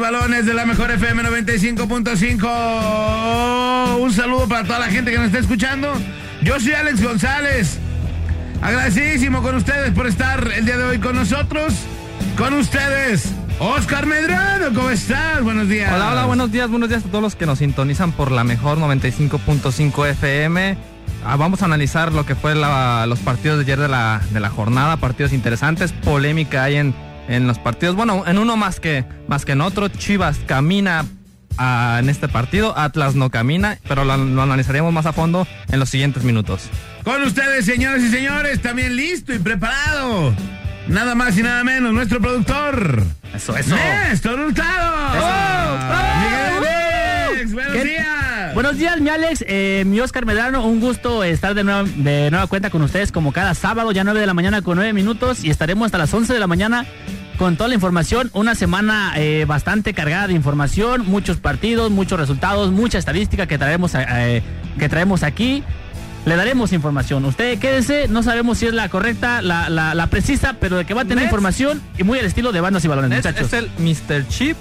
balones de la mejor FM 95.5. Un saludo para toda la gente que nos está escuchando. Yo soy Alex González. Agradecidísimo con ustedes por estar el día de hoy con nosotros. Con ustedes, Oscar Medrano, ¿cómo estás? Buenos días. Hola, hola, buenos días, buenos días a todos los que nos sintonizan por la mejor 95.5 FM. Ah, vamos a analizar lo que fue los partidos de ayer de la, de la jornada, partidos interesantes, polémica hay en, en los partidos. Bueno, en uno más que, más que en otro, Chivas camina ah, en este partido, Atlas no camina, pero lo, lo analizaremos más a fondo en los siguientes minutos. Con ustedes, señores y señores, también listo y preparado. Nada más y nada menos, nuestro productor. Eso, eso. Néstor Hurtado. Miguel Alex, buenos ¿Qué? días. Buenos días, mi Alex, eh, mi Oscar Medrano, un gusto estar de nueva, de nueva cuenta con ustedes como cada sábado, ya 9 de la mañana con 9 minutos y estaremos hasta las 11 de la mañana con toda la información. Una semana eh, bastante cargada de información, muchos partidos, muchos resultados, mucha estadística que traemos, eh, que traemos aquí. Le daremos información. Usted quédese, no sabemos si es la correcta, la, la, la precisa, pero de que va a tener Nets. información y muy al estilo de bandas y balones, Es, muchachos. es el Mr. Chip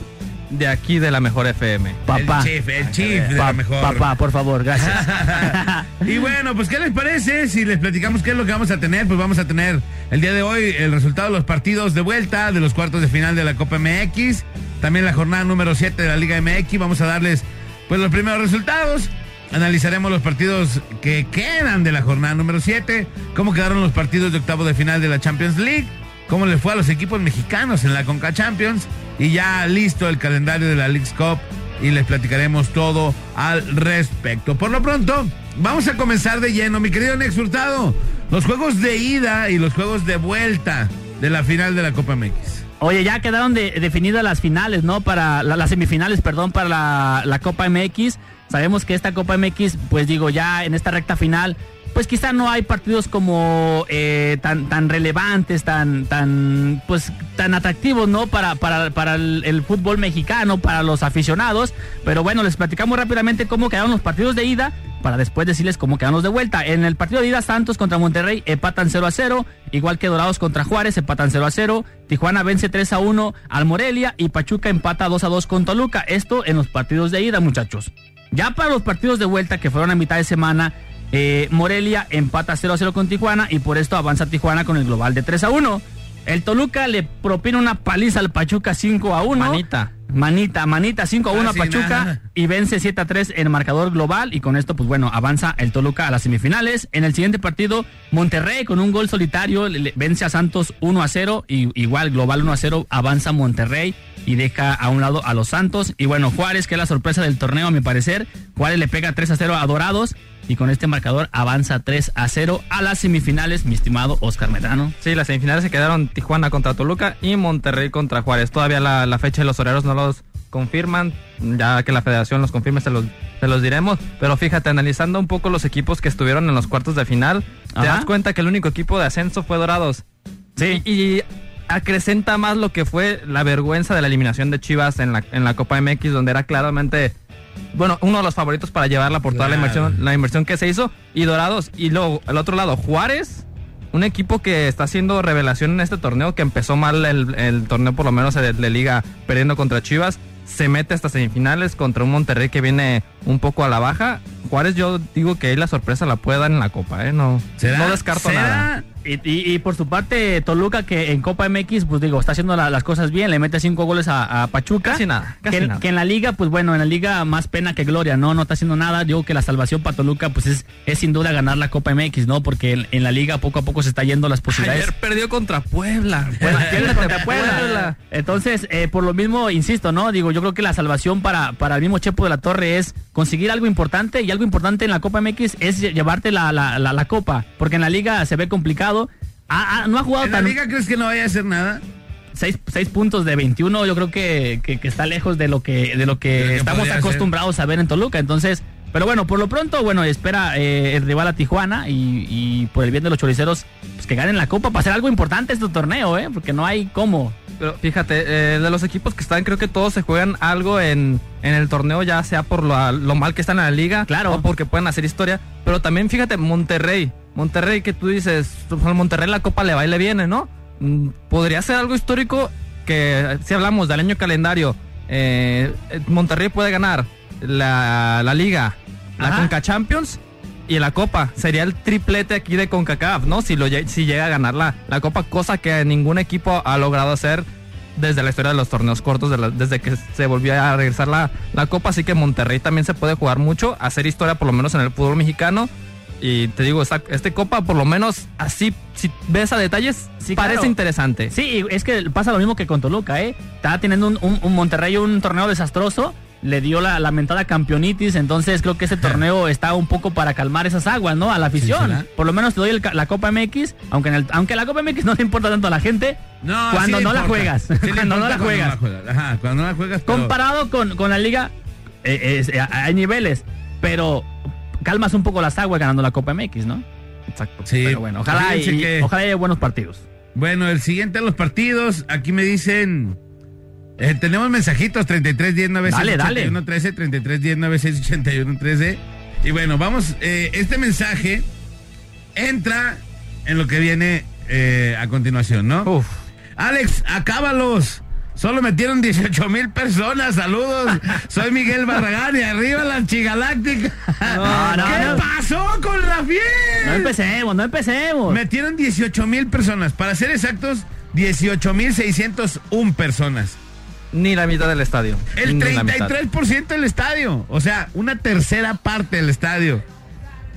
de aquí de la mejor FM. Papá. El chief, el chief de Pa- la mejor. Papá, por favor, gracias. y bueno, pues ¿qué les parece si les platicamos qué es lo que vamos a tener? Pues vamos a tener el día de hoy el resultado de los partidos de vuelta de los cuartos de final de la Copa MX, también la jornada número 7 de la Liga MX, vamos a darles pues los primeros resultados. Analizaremos los partidos que quedan de la jornada número 7, cómo quedaron los partidos de octavo de final de la Champions League, cómo le fue a los equipos mexicanos en la Conca Champions y ya listo el calendario de la League's Cup y les platicaremos todo al respecto. Por lo pronto, vamos a comenzar de lleno, mi querido Nex Hurtado, los juegos de ida y los juegos de vuelta de la final de la Copa MX. Oye, ya quedaron de- definidas las finales, ¿no? Para la- las semifinales, perdón, para la, la Copa MX. Sabemos que esta Copa MX, pues digo, ya en esta recta final, pues quizá no hay partidos como eh, tan tan relevantes, tan tan pues tan atractivos, ¿no? Para para, para el, fútbol mexicano, para los aficionados. Pero bueno, les platicamos rápidamente cómo quedaron los partidos de ida para después decirles cómo quedan los de vuelta. En el partido de ida, Santos contra Monterrey empatan 0 a 0, igual que Dorados contra Juárez empatan 0 a 0, Tijuana vence 3 a 1 al Morelia y Pachuca empata 2 a 2 con Toluca. Esto en los partidos de ida, muchachos. Ya para los partidos de vuelta que fueron a mitad de semana, eh, Morelia empata 0 a 0 con Tijuana y por esto avanza Tijuana con el global de 3 a 1. El Toluca le propina una paliza al Pachuca 5 a 1. Manita. Manita, manita, 5 a 1 a Casi Pachuca nada. y vence 7 a 3 en el marcador global y con esto pues bueno, avanza el Toluca a las semifinales. En el siguiente partido, Monterrey con un gol solitario le- le- vence a Santos 1 a 0 y igual global 1 a 0 avanza Monterrey y deja a un lado a los Santos y bueno, Juárez que es la sorpresa del torneo a mi parecer, Juárez le pega 3 a 0 a Dorados y con este marcador avanza 3 a 0 a las semifinales, mi estimado Oscar Medrano. Sí, las semifinales se quedaron Tijuana contra Toluca y Monterrey contra Juárez. Todavía la, la fecha de los horarios no los confirman. Ya que la federación los confirme, se los, se los diremos. Pero fíjate, analizando un poco los equipos que estuvieron en los cuartos de final, te Ajá. das cuenta que el único equipo de ascenso fue Dorados. Sí. Y, y acrecenta más lo que fue la vergüenza de la eliminación de Chivas en la, en la Copa MX, donde era claramente. Bueno, uno de los favoritos para llevarla por toda la inversión, la inversión que se hizo. Y Dorados. Y luego, al otro lado, Juárez. Un equipo que está haciendo revelación en este torneo, que empezó mal el, el torneo, por lo menos de, de liga, perdiendo contra Chivas. Se mete hasta semifinales contra un Monterrey que viene un poco a la baja. Juárez, yo digo que ahí la sorpresa la puede dar en la Copa, ¿eh? No, no descarto ¿Será? nada. Y, y- y por su parte, Toluca, que en Copa MX, pues digo, está haciendo la- las cosas bien, le mete cinco goles a, a Pachuca. Casi nada, casi que, nada. que en la liga, pues bueno, en la liga más pena que gloria, ¿no? No está haciendo nada. Digo que la salvación para Toluca, pues es, es sin duda ganar la Copa MX, ¿no? Porque en, en la liga poco a poco se está yendo las posibilidades. Ayer perdió contra Puebla. Bueno, contra Puebla. Entonces, eh, por lo mismo, insisto, ¿no? Digo, yo creo que la salvación para, para el mismo Chepo de la Torre es conseguir algo importante y algo importante en la Copa MX es lle- llevarte la, la, la, la Copa, porque en la liga se ve complicado. Ah, ah, no ha jugado ¿En la tan liga crees que no vaya a hacer nada? seis, seis puntos de 21, yo creo que, que, que está lejos de lo que, de lo que estamos acostumbrados a ver en Toluca. Entonces, pero bueno, por lo pronto, bueno, espera eh, el rival a Tijuana y, y por el bien de los choriceros, pues que ganen la Copa para hacer algo importante este torneo, ¿eh? Porque no hay cómo. Pero fíjate, eh, de los equipos que están, creo que todos se juegan algo en, en el torneo, ya sea por lo, lo mal que están en la liga, Claro. o porque pueden hacer historia. Pero también fíjate, Monterrey. Monterrey, que tú dices, al Monterrey la copa le va y le viene, ¿no? Mm, Podría ser algo histórico que, si hablamos del año calendario, eh, Monterrey puede ganar la, la liga, la. Conca Champions y la Copa. Sería el triplete aquí de CONCACAF, ¿no? Si, lo, si llega a ganar la, la Copa, cosa que ningún equipo ha logrado hacer desde la historia de los torneos cortos, de la- desde que se volvió a regresar la, la Copa. Así que Monterrey también se puede jugar mucho, hacer historia por lo menos en el fútbol mexicano. Y te digo, esta, este Copa, por lo menos así, si ves a detalles, Sí, parece claro. interesante. Sí, y es que pasa lo mismo que con Toluca, ¿eh? Estaba teniendo un, un- un Monterrey un torneo desastroso, le dio la lamentada campeonitis, entonces creo que ese torneo está un poco para calmar esas aguas, ¿no? A la afición. Por lo menos te doy el la Copa MX, aunque, en el- aunque la Copa MX no le importa tanto a la gente, No, cuando sí no la juegas. Sí le cuando no la juegas. Ajá, cuando no la juegas. pero- Comparado con, con la liga, eh, eh, hay niveles, pero calmas un poco las aguas ganando la Copa MX, ¿no? Exacto. Sí, Pero bueno, ojalá, y- que- ojalá haya buenos partidos. Bueno, el siguiente a los partidos, aquí me dicen. eh, tenemos mensajitos 33 10 9 Dale, 6 dale. 81 13 33 10 9 6 81 13 y bueno vamos eh, este mensaje entra en lo que viene eh, a continuación no Uf. Alex acábalos Solo metieron 18 mil personas. Saludos. Soy Miguel Barragán y arriba la chigaláctica. No, no, ¿Qué no. pasó con la fiel? No empecemos, no empecemos. Metieron 18 mil personas. Para ser exactos, 18 mil 601 personas. Ni la mitad del estadio. El Ni la mitad. 33% del estadio. O sea, una tercera parte del estadio.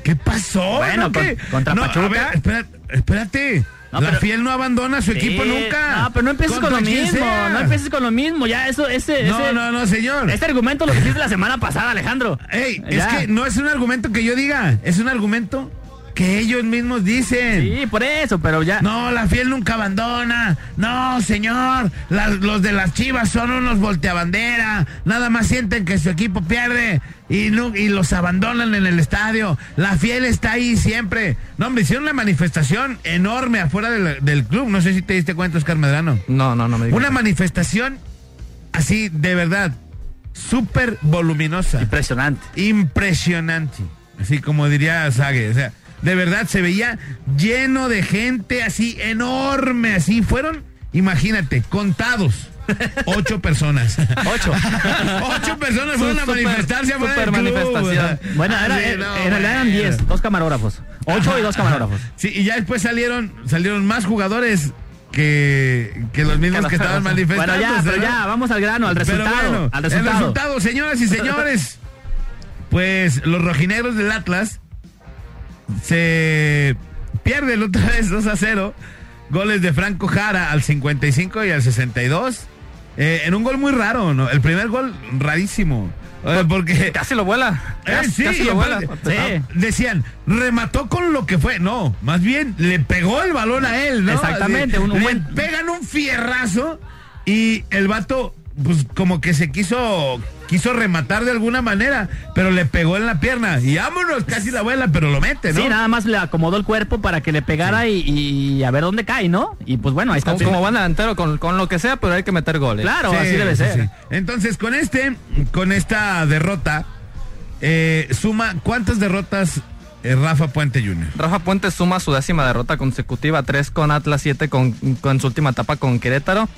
¿Qué pasó? Bueno, ¿No? ¿Qué? con- contra No, a Pachuca. ver, espera- espérate. No, la pero- fiel no abandona a su equipo nunca. No, pero no empieces con lo mismo. sea. No empieces con lo mismo. Ya, eso, ese, No, ese- no, no, señor. Este argumento lo hiciste la semana pasada, Alejandro. Ey, es que no es un argumento que yo diga, es un argumento que ellos mismos dicen. Sí, por eso, pero ya. No, la fiel nunca abandona. No, señor. Las- los de las chivas son unos volteabandera. Nada más sienten que su equipo pierde y, no- y los abandonan en el estadio. La fiel está ahí siempre. No, hombre, hicieron una manifestación enorme afuera del, del club. No sé si te diste cuenta, Oscar Medrano. No, no, no me digas. Una manifestación así, de verdad, súper voluminosa. Impresionante. Impresionante. Así como diría Sague. O sea, de verdad se veía lleno de gente así enorme. Así fueron, imagínate, contados. Ocho personas. Ocho. Ocho personas fueron a manifestarse afuera del club. manifestación. Bueno, era- así, era- no, en realidad eran. 10, dos camarógrafos. Ocho y dos camarógrafos. Sí, y ya después salieron, salieron más jugadores que, que los mismos que estaban manifestando. Bueno, ya, pero ya, vamos al grano, al resultado. bueno, al El resultado. resultado, señoras y señores. pues los rojinegros del Atlas se pierden otra vez 2 a 0. Goles de Franco Jara al 55 y al 62. Eh, en un gol muy raro, ¿no? El primer gol rarísimo. Eh, porque Casi lo vuela. eh, Casi, sí, casi y lo vuela. Sí. decían, remató con lo que fue. No, más bien le pegó el balón a él, ¿no? Exactamente, un le buen- pegan un fierrazo y el vato, pues como que se quiso, quiso rematar de alguna manera, pero le pegó en la pierna y vámonos, casi la vuela, pero lo mete, ¿no? Sí, nada más le acomodó el cuerpo para que le pegara y, y a ver dónde cae, ¿no? Y pues bueno, ahí está. Como, como van delantero con, con lo que sea, pero hay que meter goles. Claro, Sí, así debe ser. sí. Entonces, con este, con esta derrota, eh, suma, ¿cuántas derrotas eh, Rafa Puente Jr.? Rafa Puente suma su décima derrota consecutiva, tres con Atlas, siete con, con su última etapa con Querétaro.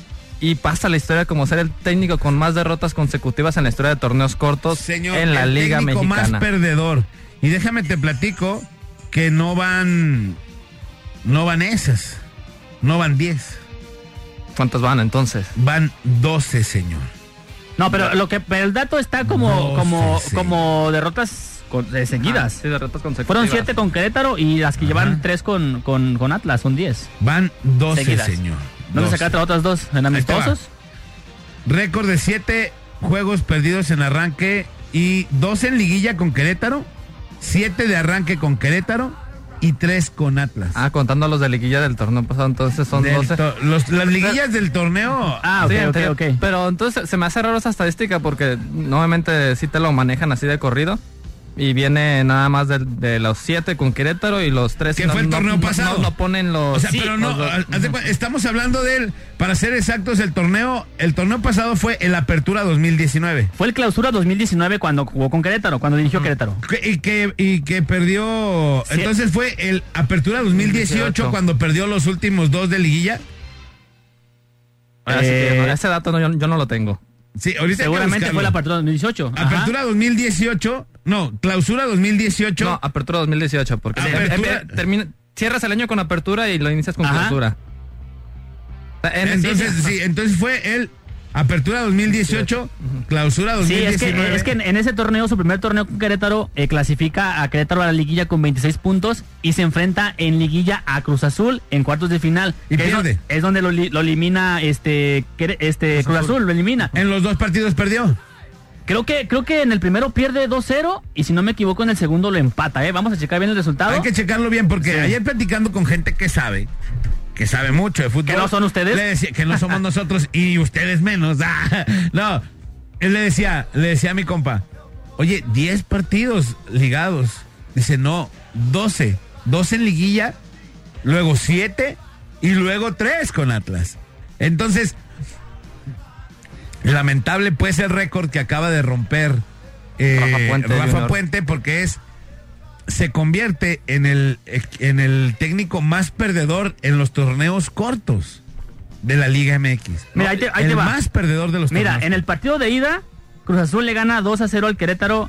Y pasa la historia como ser el técnico con más derrotas consecutivas en la historia de torneos cortos Señor, en la el Liga técnico Mexicana. más perdedor. Y déjame te platico que no van, no van esas, no van 10, ¿Cuántos van entonces? van 12, señor. No, pero lo que pero el dato está como como sí. como derrotas de seguidas. Ah, sí, derrotas consecutivas. Fueron siete con Querétaro y las que Ajá. llevan tres con, con, con Atlas, son 10. Van 12, Seguidas. señor. ¿Dónde 12. sacaste las otras dos? ¿En amistosos? Récord de 7 juegos perdidos en arranque y 2 en liguilla con Querétaro, 7 de arranque con Querétaro y 3 con Atlas. Ah, contando los de liguilla del torneo pasado, entonces son Del 12. to- los- las liguillas del torneo. Ah, ok, Sí, ok. Pero entonces se me hace raro esa estadística porque nuevamente sí te lo manejan así de corrido. Y viene nada más de, de los siete con Querétaro y los tres Que fue el torneo pasado. No, no ponen los. O sea, Sí, pero no, los dos. haz de cuenta, estamos hablando del, para ser exactos, el torneo, el torneo pasado fue el Apertura 2019. Fue el clausura 2019 cuando jugó con Querétaro, cuando dirigió Querétaro. Que- y que y que perdió Sí. entonces fue el Apertura 2018 2018. cuando perdió los últimos dos de liguilla. Así que Eh, no, ese dato no, yo, yo no lo tengo. Sí, ahorita Seguramente fue la apertura 2018. Ajá. Apertura 2018, no, clausura 2018. No, apertura 2018, porque Apertura- eh, eh, termina- cierras el año con apertura y lo inicias con Ajá. clausura. En- entonces, sí, entonces fue el apertura 2018, clausura Sí, es 2019. que, es que en, en ese torneo, su primer torneo con Querétaro, eh, clasifica a Querétaro a la liguilla con 26 puntos y se enfrenta en liguilla a Cruz Azul en cuartos de final. Y es, pierde. es donde lo, li- lo elimina este, este Cruz, Azul. lo elimina. En los dos partidos perdió. Creo que, creo que en el primero pierde 2-0 y si no me equivoco en el segundo lo empata, ¿eh? Vamos a checar bien el resultado. Hay que checarlo bien porque Sí. ayer platicando con gente que sabe, que sabe mucho de fútbol. ¿Que no son ustedes? Le decía, que no somos nosotros y ustedes menos. Ah, no, él le decía, le decía a mi compa, oye, 10 partidos ligados. Dice, no, 12. 12 en liguilla, luego 7 y luego 3 con Atlas. Entonces, lamentable pues el récord que acaba de romper eh, Rafa Puente, Rafa. Puente porque es se convierte en el, en el técnico más perdedor en los torneos cortos de la Liga MX. Mira, ahí te- ahí el te va. más perdedor de los Mira, torneos. en el partido de ida, Cruz Azul le gana 2 a 0 al Querétaro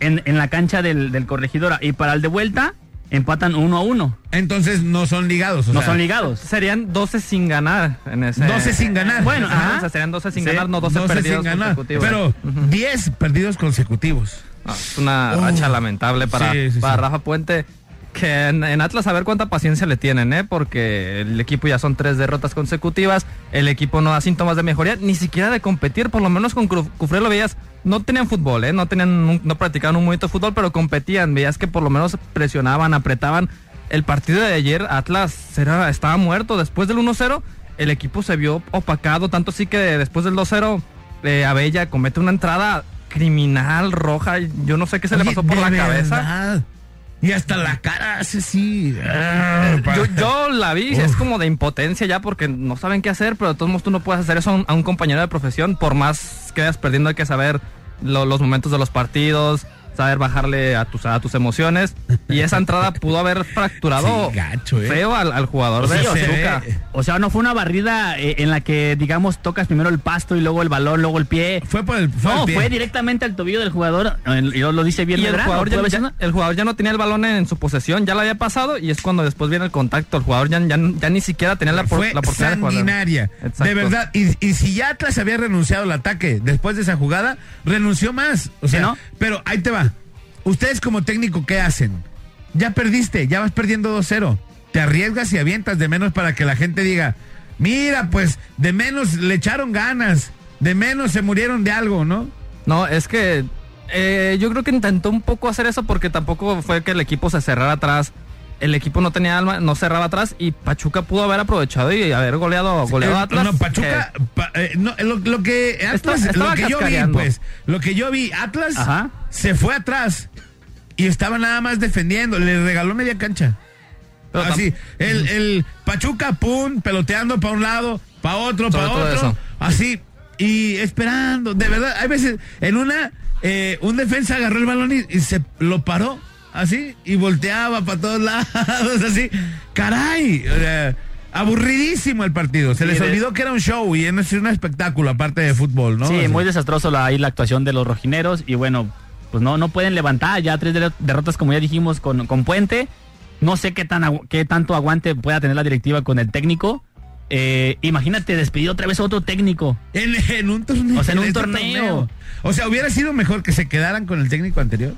en, en la cancha del, del Corregidora. Y para el de vuelta, empatan 1 a 1. Entonces no son ligados. o No sea, son ligados. Serían 12 sin ganar en ese. 12 sin ganar. Bueno, o sea, serían 12 sin Sí, ganar, no 12, 12 perdidos sin ganar. consecutivos. Pero 10 perdidos consecutivos. No, es una Oh. racha lamentable para, Sí, sí, para. Rafa Puente. Que en, en Atlas a ver cuánta paciencia le tienen, ¿eh? Porque el equipo ya son tres derrotas consecutivas. El equipo no da síntomas de mejoría, ni siquiera de competir. Por lo menos con Cufré lo veías. No tenían fútbol, ¿eh? No, tenían no practicaban un momento de fútbol, pero competían. Veías que por lo menos presionaban, apretaban. El partido de ayer, Atlas era, estaba muerto. Después del 1-0, el equipo se vio opacado. Tanto así que después del 2-0, eh, Abella comete una entrada criminal roja. Yo no sé qué se le pasó por la cabeza. Y hasta la cara hace así. Ah, Yo, yo la vi, Uf. es como de impotencia ya porque no saben qué hacer, pero de todos modos tú no puedes hacer eso a un, a un compañero de profesión, por más que vayas perdiendo hay que saber lo- los momentos de los partidos, saber bajarle a tus, a tus emociones. Y esa entrada pudo haber fracturado Sí, gacho, ¿eh? feo al, al jugador de Sí, se Pachuca. ve. O sea, no fue una barrida eh, en la que, digamos, tocas primero el pasto y luego el balón, luego el pie. Fue por el, fue No, pie. fue directamente al tobillo del jugador. eh, Y lo dice bien Y el jugador, ya, el jugador ya no tenía el balón en su posesión, ya lo había pasado y es cuando después viene el contacto. El jugador ya, ya, ya ni siquiera tenía la, por- fue la oportunidad de jugar. De verdad. Y, y si ya Atlas había renunciado al ataque después de esa jugada, renunció más. O sea, ¿no? pero ahí te va. Ustedes como técnico, ¿qué hacen? Ya perdiste, ya vas perdiendo 2-0. Te arriesgas y avientas de menos para que la gente diga, mira, pues de menos le echaron ganas, de menos se murieron de algo, ¿no? No, es que eh, yo creo que intentó un poco hacer eso porque tampoco fue que el equipo se cerrara atrás. El equipo no tenía alma, no cerraba atrás y Pachuca pudo haber aprovechado y haber goleado, goleado a Eh, Atlas. No, Pachuca, pa- eh, no, lo, lo que Atlas, Está- lo que yo vi, pues, lo que yo vi, Atlas Ajá. se fue atrás y estaba nada más defendiendo, le regaló media cancha. Pero Así, el, el Pachuca, pum, peloteando para un lado, para otro, para otro, eso. así, y esperando, de verdad, hay veces, en una, eh, un defensa agarró el balón y, y se lo paró, así, y volteaba para todos lados, así, caray, o sea, aburridísimo el partido, se Sí, les olvidó que era un show y es un espectáculo aparte de fútbol, ¿no? Sí, Así. muy desastroso la, ahí la actuación de los rojineros. Y bueno, pues no, no pueden levantar ya tres de- derrotas, como ya dijimos, con, con Puente. No sé qué, tan, qué tanto aguante pueda tener la directiva con el técnico. Eh, imagínate despedir otra vez a otro técnico. En, en un torneo. O sea, en un este torneo. O sea, hubiera sido mejor que se quedaran con el técnico anterior.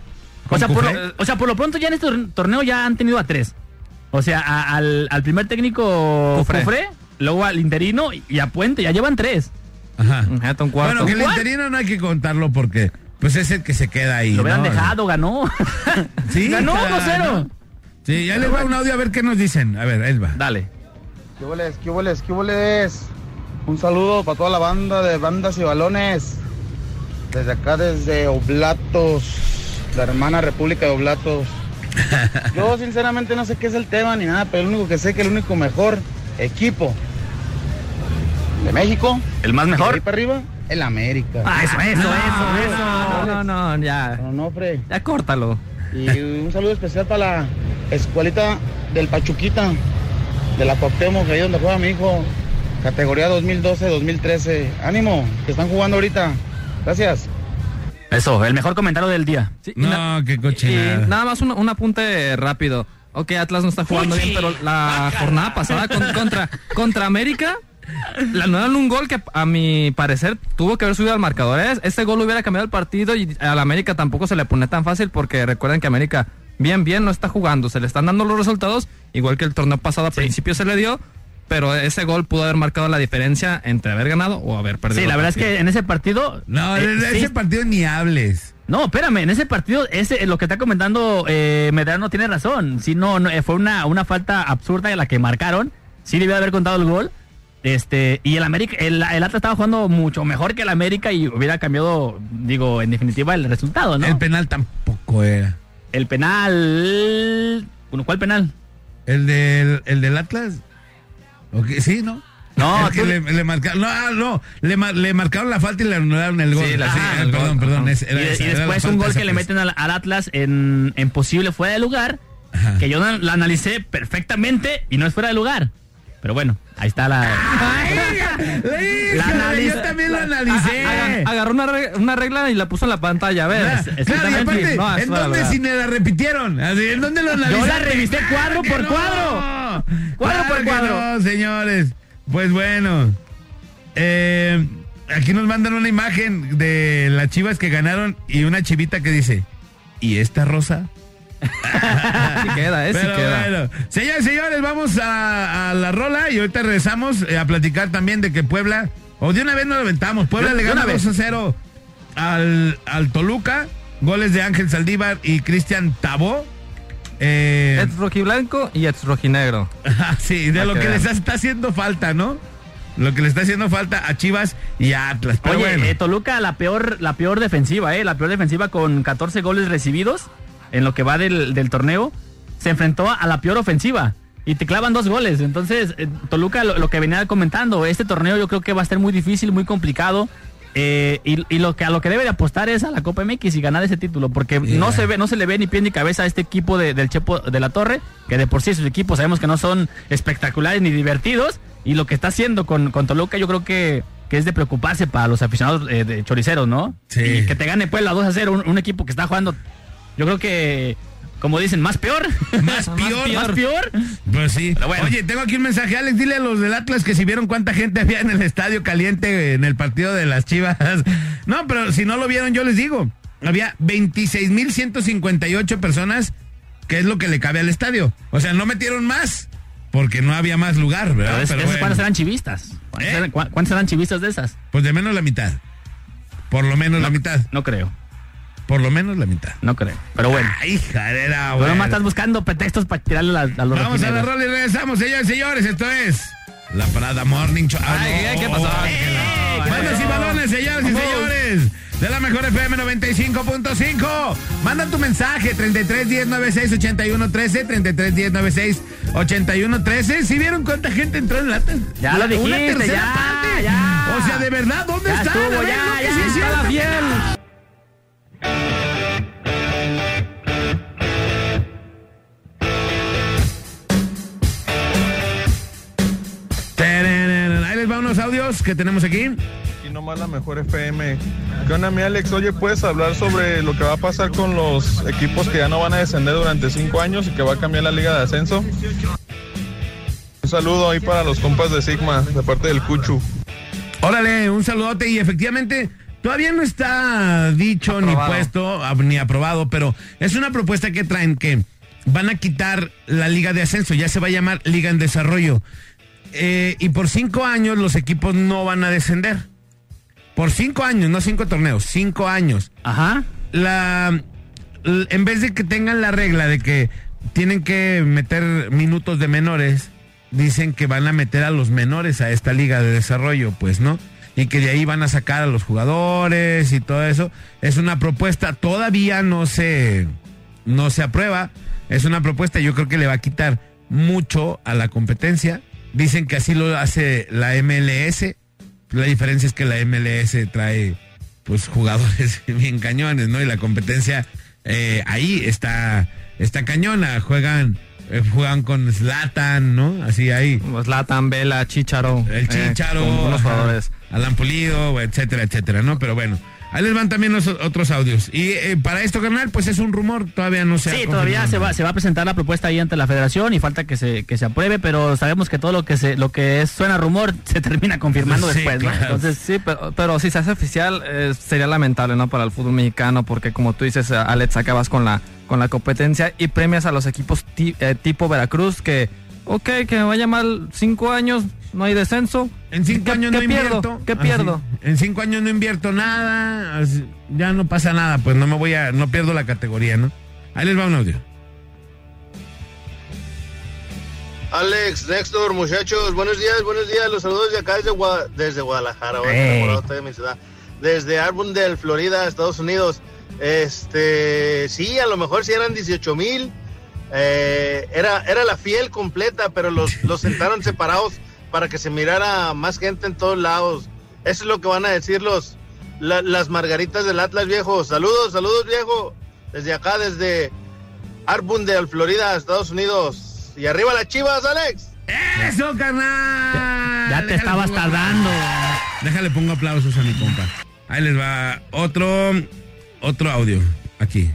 O sea, por lo, o sea, por lo pronto ya en este tor- torneo ya han tenido a tres. O sea, a- al, al primer técnico Cufré. Cufré, luego al interino y a Puente, ya llevan tres. Ajá. Fíjate, un cuarto. Bueno, que el interino no hay que contarlo porque pues es el que se queda ahí. Lo hubieran ¿no? dejado, ganó. Sí, ganó claro. 1-0. Sí, ya les va un audio a ver qué nos dicen. A ver, él va. Dale. ¿Qué hueles? ¿Qué hueles? ¿Qué hueles? Un saludo para toda la banda de bandas y balones. Desde acá, desde Oblatos, la hermana República de Oblatos. Yo sinceramente no sé qué es el tema ni nada, pero lo único que sé que el único mejor equipo de México, El más mejor. ahí para arriba, el América. Ah, eso, eso, eso, eso. No, no, no, ya. Onofre. Ya córtalo. Y un saludo especial para la escuelita del Pachuquita, de la Cuauhtémoc, ahí donde juega mi hijo, categoría 2012-2013. Ánimo, que están jugando ahorita. Gracias. Eso, el mejor comentario del día. Sí, y No, na- qué y cochinada. nada más un, un apunte rápido. Ok, Atlas no está jugando bien, pero la jornada pasada con- contra, contra América le anularon un gol que a mi parecer tuvo que haber subido al marcador. ¿eh? Este gol hubiera cambiado el partido y al América tampoco se le pone tan fácil porque recuerden que América bien, bien no está jugando. Se le están dando los resultados, igual que el torneo pasado a principio se le dio, pero ese gol pudo haber marcado la diferencia entre haber ganado o haber perdido. Sí, la verdad es que en ese partido. No, eh, sí, ese partido ni hables. No, espérame, en ese partido, ese, lo que está comentando eh, Medrano tiene razón. Sí, no, no, eh, fue una, una falta absurda de la que marcaron. Sí debió haber contado el gol. Este, y el América, el, el Atlas estaba jugando mucho mejor que el América y hubiera cambiado, digo, en definitiva, el resultado, ¿no? El penal tampoco era. El penal. Bueno, ¿cuál penal? ¿El del, el del Atlas? Sí, ¿no? No, que le, le marcaron, no, ah, no, le, le marcaron la falta y le anularon el gol. Sí, la- Sí, ah, el perdón, gol, perdón. es- Y, de- esa, después un gol que le meten al, al Atlas en, en posible fuera de lugar. Ajá. Que yo la analicé perfectamente y no es fuera de lugar. Pero bueno, ahí está la. Le La analiza- yo también la- analicé. Aga- Agarró una, reg- una regla y la puso en la pantalla, a ver. Es- claro, y aparte, No, ¿en dónde si me la repitieron? Así, ¿En dónde lo analizaste? la revisé cuadro ¡Claro por cuadro! Cuadro ¡Claro por cuadro! no, señores. Pues bueno. eh, aquí nos mandan una imagen de las chivas que ganaron y una chivita que dice, ¿y esta rosa? Sí queda, eh, sí Pero queda. bueno, señores, señores, vamos a, a la rola y ahorita regresamos eh, a platicar también de que Puebla, o de una vez nos lo aventamos, Puebla le gana una 2 vez. a 0 al, al Toluca, goles de Ángel Saldívar y Cristian Tabó. Eh, Ex rojiblanco y ex rojinegro. sí, de lo que que les está haciendo falta, ¿no? Lo que le está haciendo falta a Chivas y a Atlas. Pero Oye, bueno. eh, Toluca la peor, la peor defensiva, ¿eh? La peor defensiva con 14 goles recibidos en lo que va del, del torneo. Se enfrentó a la peor ofensiva y te clavan dos goles. Entonces, eh, Toluca, lo, lo que venía comentando, este torneo yo creo que va a ser muy difícil, muy complicado. eh, y, y lo que a lo que debe de apostar es a la Copa MX y ganar ese título, porque no se ve, no se le ve ni pie ni cabeza a este equipo de- del Chepo de la Torre, que de por sí sus equipos sabemos que no son espectaculares ni divertidos, y lo que está haciendo con, con Toluca yo creo que, que es de preocuparse para los aficionados eh, de choriceros, ¿no? Sí. Y que te gane pues la 2 a 0, un, un equipo que está jugando, yo creo que, como dicen, más peor. Más peor. más peor. Pues sí. Bueno. Oye, tengo aquí un mensaje, Alex. Dile a los del Atlas que si vieron cuánta gente había en el estadio caliente en el partido de las Chivas. No, pero si no lo vieron, yo les digo. Había 26.158 personas, que es lo que le cabe al estadio. O sea, no metieron más, porque no había más lugar, ¿verdad? Pero es- Pero esas bueno, ¿Cuántas eran chivistas? ¿Cuántas, ¿Eh? eran, cuántas eran chivistas de esas? Pues de menos la mitad. Por lo menos la mitad. No creo, Por lo menos la mitad. no creo. Pero bueno. Ay, hija, era Pero bueno. nomás estás buscando pretextos para tirarle a, a los Vamos a la rola y regresamos, señores y señores. Esto es La Parada Morning Show. Ah, Ay, no. ¿qué pasó? Ay, ¿Qué que no. Bandas y balones, señores y señores. De la mejor FM 95.5. Manda tu mensaje 33 10 96 81 13 33 10 96 81 13. ¿Sí vieron cuánta gente entró en la Ya lo Una dijiste, tercera ya, parte. ya. O sea, de verdad, ¿dónde Ya están? estuvo, A ver, ya, ya, sí es está la fiel. Ahí les va unos audios que tenemos aquí. Y nomás la mejor FM. ¿Qué onda, mi Alex? Oye, ¿puedes hablar sobre lo que va a pasar con los equipos que ya no van a descender durante cinco años y que va a cambiar la liga de ascenso? Un saludo ahí para los compas de Sigma, de parte del Cuchu. Órale, un saludote y efectivamente todavía no está dicho ni puesto ni aprobado, pero es una propuesta que traen que van a quitar la liga de ascenso, ya se va a llamar liga en desarrollo. Eh, y por cinco años los equipos no van a descender. Por cinco años, no cinco torneos, cinco años. Ajá. La, en vez de que tengan la regla de que tienen que meter minutos de menores, dicen que van a meter a los menores a esta liga de desarrollo, pues, ¿no? Y que de ahí van a sacar a los jugadores y todo eso. Es una propuesta, todavía no se, no se aprueba. Es una propuesta, yo creo que le va a quitar mucho a la competencia. Dicen que así lo hace la MLS. La diferencia es que la MLS trae pues jugadores bien cañones, ¿no? Y la competencia eh, ahí está, está cañona. Juegan, eh, juegan con Zlatan, ¿no? Así ahí. Zlatan, Vela, Chicharo. El eh, Chicharo, con ajá, jugadores. Alan Pulido, etcétera, etcétera, ¿no? Pero bueno, Ahí les van también los otros audios. Y eh, para esto, carnal, pues es un rumor, todavía no se ha Sí, todavía se va, se va a presentar la propuesta ahí ante la federación y falta que se, que se apruebe, pero sabemos que todo lo que se, lo que es, suena rumor se termina confirmando Sí, después, ¿no? Entonces, Sí, pero, pero si se hace oficial eh, sería lamentable, ¿no? Para el fútbol mexicano, porque como tú dices, eh, Alex, acabas con la, con la competencia y premias a los equipos ti- eh, tipo Veracruz que, ok, que me vaya mal cinco años, no hay descenso. En cinco ¿Qué- años qué no pierdo? invierto. ¿Qué Así. pierdo? En cinco años no invierto nada. así, ya no pasa nada, pues no me voy a, no pierdo la categoría, ¿no? Ahí les va un audio. Alex, Néstor, muchachos, buenos días, buenos días. Los saludos de acá desde, Gua- desde Guadalajara, ahora Ey. enamorado estoy de mi ciudad. Desde Arbondale, Florida, Estados Unidos. Este, sí, a lo mejor si eran 18 mil. eh, era, era la fiel completa, pero los, los sentaron separados para que se mirara más gente en todos lados. Eso es lo que van a decir los, la- las margaritas del Atlas, viejo. Saludos, saludos, viejo. Desde acá, desde Arbondale, Florida, Estados Unidos. Y arriba las chivas, Alex. ¡Eso, carnal! ya te Déjale estabas pongo- tardando. Déjale, pongo aplausos a mi compa. Ahí les va otro, otro audio. Aquí.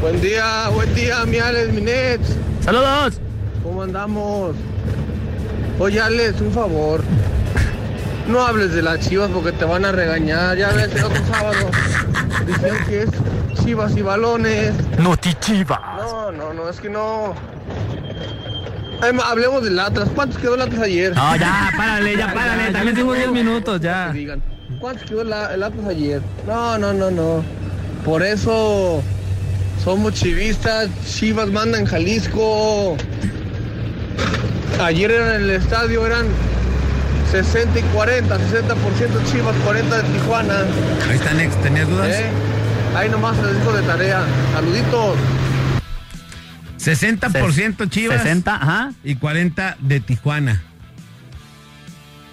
Buen día, buen día, mi Alex, mi Nets. ¡Saludos! ¿Cómo andamos? Oye, Alex, un favor. No hables de las chivas porque te van a regañar. Ya ves, el otro sábado dijeron que es chivas y balones. No te chivas. No, no, no, es que no. Ay, ma- hablemos del Atlas. ¿Cuántos quedó el Atlas ayer? No, ya, párale, ya, párale. Ya También tengo tengo 10 minutos, ya. Que digan, ¿Cuántos quedó la- el Atlas ayer? No, no, no, no. Por eso somos chivistas. Chivas manda en Jalisco. Ayer eran en el estadio, eran 60 y 40, 60% Chivas, 40 de Tijuana. Ahí está, Next. ¿Tenías dudas? ¿eh? Ahí nomás se les dijo de tarea. Saluditos. 60% Chivas 60, ajá. y 40 de Tijuana.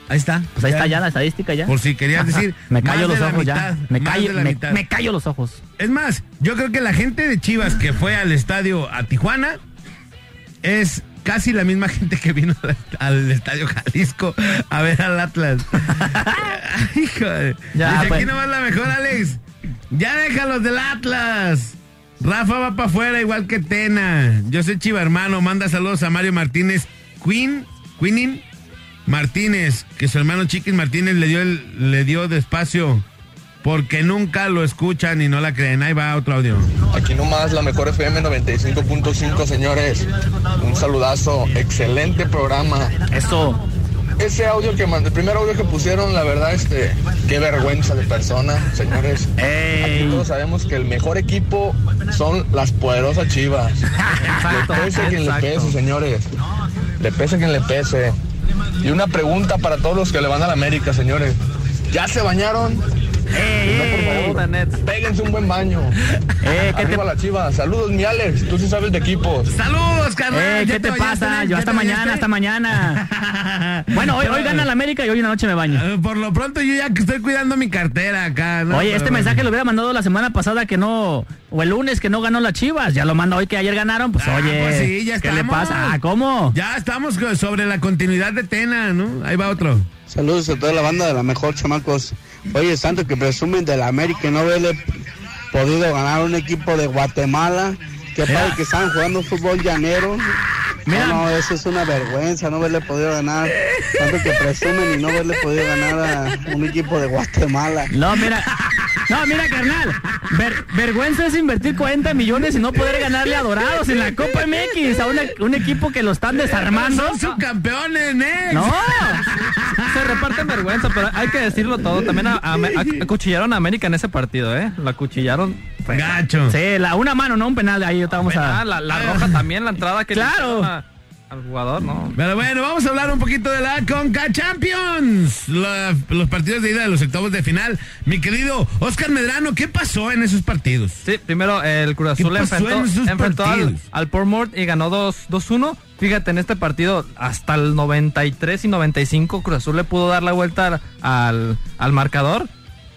Ahí está. Pues ahí está ya la estadística ya. Por si querías decir. Me más callo de los la ojos mitad, ya. Me callo, de la me, mitad. me callo los ojos. Es más, yo creo que la gente de Chivas que fue al estadio a Tijuana es casi la misma gente que vino al- al estadio Jalisco a ver al Atlas. Híjole. Ya, Dice, pues. aquí nomás la mejor, Alex. Ya déjalos del Atlas. Rafa va para afuera igual que Tena. Yo soy Chiva hermano. Manda saludos a Mario Martínez. Queen, Queenin Martínez, que su hermano Chiquis Martínez le dio el, le dio despacio. Porque nunca lo escuchan y no la creen. Ahí va otro audio. Aquí nomás la mejor FM 95.5, señores. Un saludazo, excelente programa. Eso. Ese audio que mandé, el primer audio que pusieron, la verdad, este, qué vergüenza de persona, señores. Aquí todos sabemos que el mejor equipo son las poderosas chivas. Exacto, Le pese quien le pese, señores. Le pese quien le pese. Y una pregunta para todos los que le van a la América, señores. ¿Ya se bañaron? Ey, No, por ey. favor, Nets. péguense un buen baño. Eh, ¿qué te, la chiva. Saludos, mi Alex. Tú sí sabes de equipos. Saludos, carnal. eh, ¿Ya ¿qué te pasa? Yo ¿Ya hasta mañana, hasta mañana. Bueno, hoy, hoy gana la América y hoy en la noche me baño. Eh, Por lo pronto yo ya que estoy cuidando mi cartera acá. ¿no? Oye, este bueno. mensaje lo hubiera mandado la semana pasada que no, o el lunes que no ganó las Chivas. Ya lo manda hoy que ayer ganaron. Pues Ah, oye, pues sí, ya ¿qué le pasa? Ah, ¿cómo? Ya estamos sobre la continuidad de Tena, ¿no? Ahí va otro. Saludos a toda la banda de la mejor, chamacos. Oye, tanto que presumen de la América y no haberle podido ganar un equipo de Guatemala. Qué padre que están jugando fútbol llanero. Mira. No, no, eso es una vergüenza, no haberle podido ganar. Tanto que presumen y no haberle podido ganar a un equipo de Guatemala. No, mira. No, mira, carnal. ver- vergüenza es invertir 40 millones y no poder ganarle a Dorados en la Copa MX a una- un equipo que lo están desarmando. Son subcampeones, Nex. No. Se reparten vergüenza, pero hay que decirlo todo. También a- a- a- acuchillaron a América en ese partido, ¿eh? La acuchillaron. Gacho. Sí, la, una mano, no un penal. Ahí estábamos a. la, la roja también, la entrada que le Claro. Al jugador, ¿no? Pero bueno, vamos a hablar un poquito de la Conca Champions. La- los partidos de ida de los octavos de final. Mi querido Oscar Medrano, ¿qué pasó en esos partidos? Sí, primero el Cruz Azul ¿Qué pasó enfrentó, en esos enfrentó al, al Port Mort y ganó 2 2-1. Fíjate, en este partido hasta el 93 y 95 Cruz Azul le pudo dar la vuelta al, al, marcador.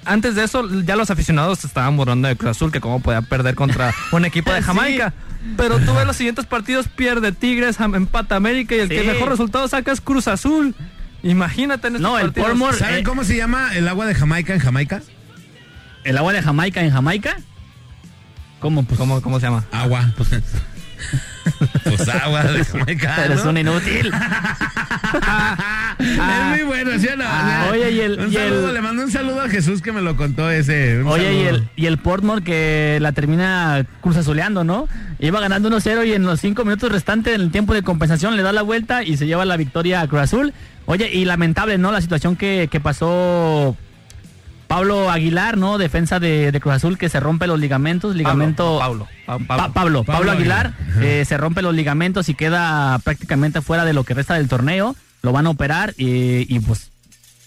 Antes de eso, ya los aficionados estaban muriendo de Cruz Azul, que cómo podía perder contra un equipo de Jamaica. Pero tú ves los siguientes partidos, pierde Tigres, empata América y el que mejor resultado saca es Cruz Azul. Imagínate en No, el ¿Saben eh, cómo se llama el agua de Jamaica en Jamaica? ¿El agua de Jamaica en Jamaica? ¿Cómo? Pues, ¿Cómo, cómo se llama? Agua. Pues, pues agua. Eres un inútil. es muy bueno, ¿sí o no? Ah, oye, y el- Un y saludo, el- le mando un saludo a Jesús que me lo contó ese. Oye, y el, y el Portmore que la termina cruzazoleando, ¿no? Iba ganando 1-0 y en los 5 minutos restantes en el tiempo de compensación le da la vuelta y se lleva la victoria a Cruz Azul. Oye, y lamentable, ¿no? La situación que, que pasó Pablo Aguilar, ¿no? Defensa de, de Cruz Azul que se rompe los ligamentos, ligamento... Pablo. Pa- Pa- Pablo. Pablo, Aguilar, Aguilar. eh, se rompe los ligamentos y queda prácticamente fuera de lo que resta del torneo. Lo van a operar y, y, pues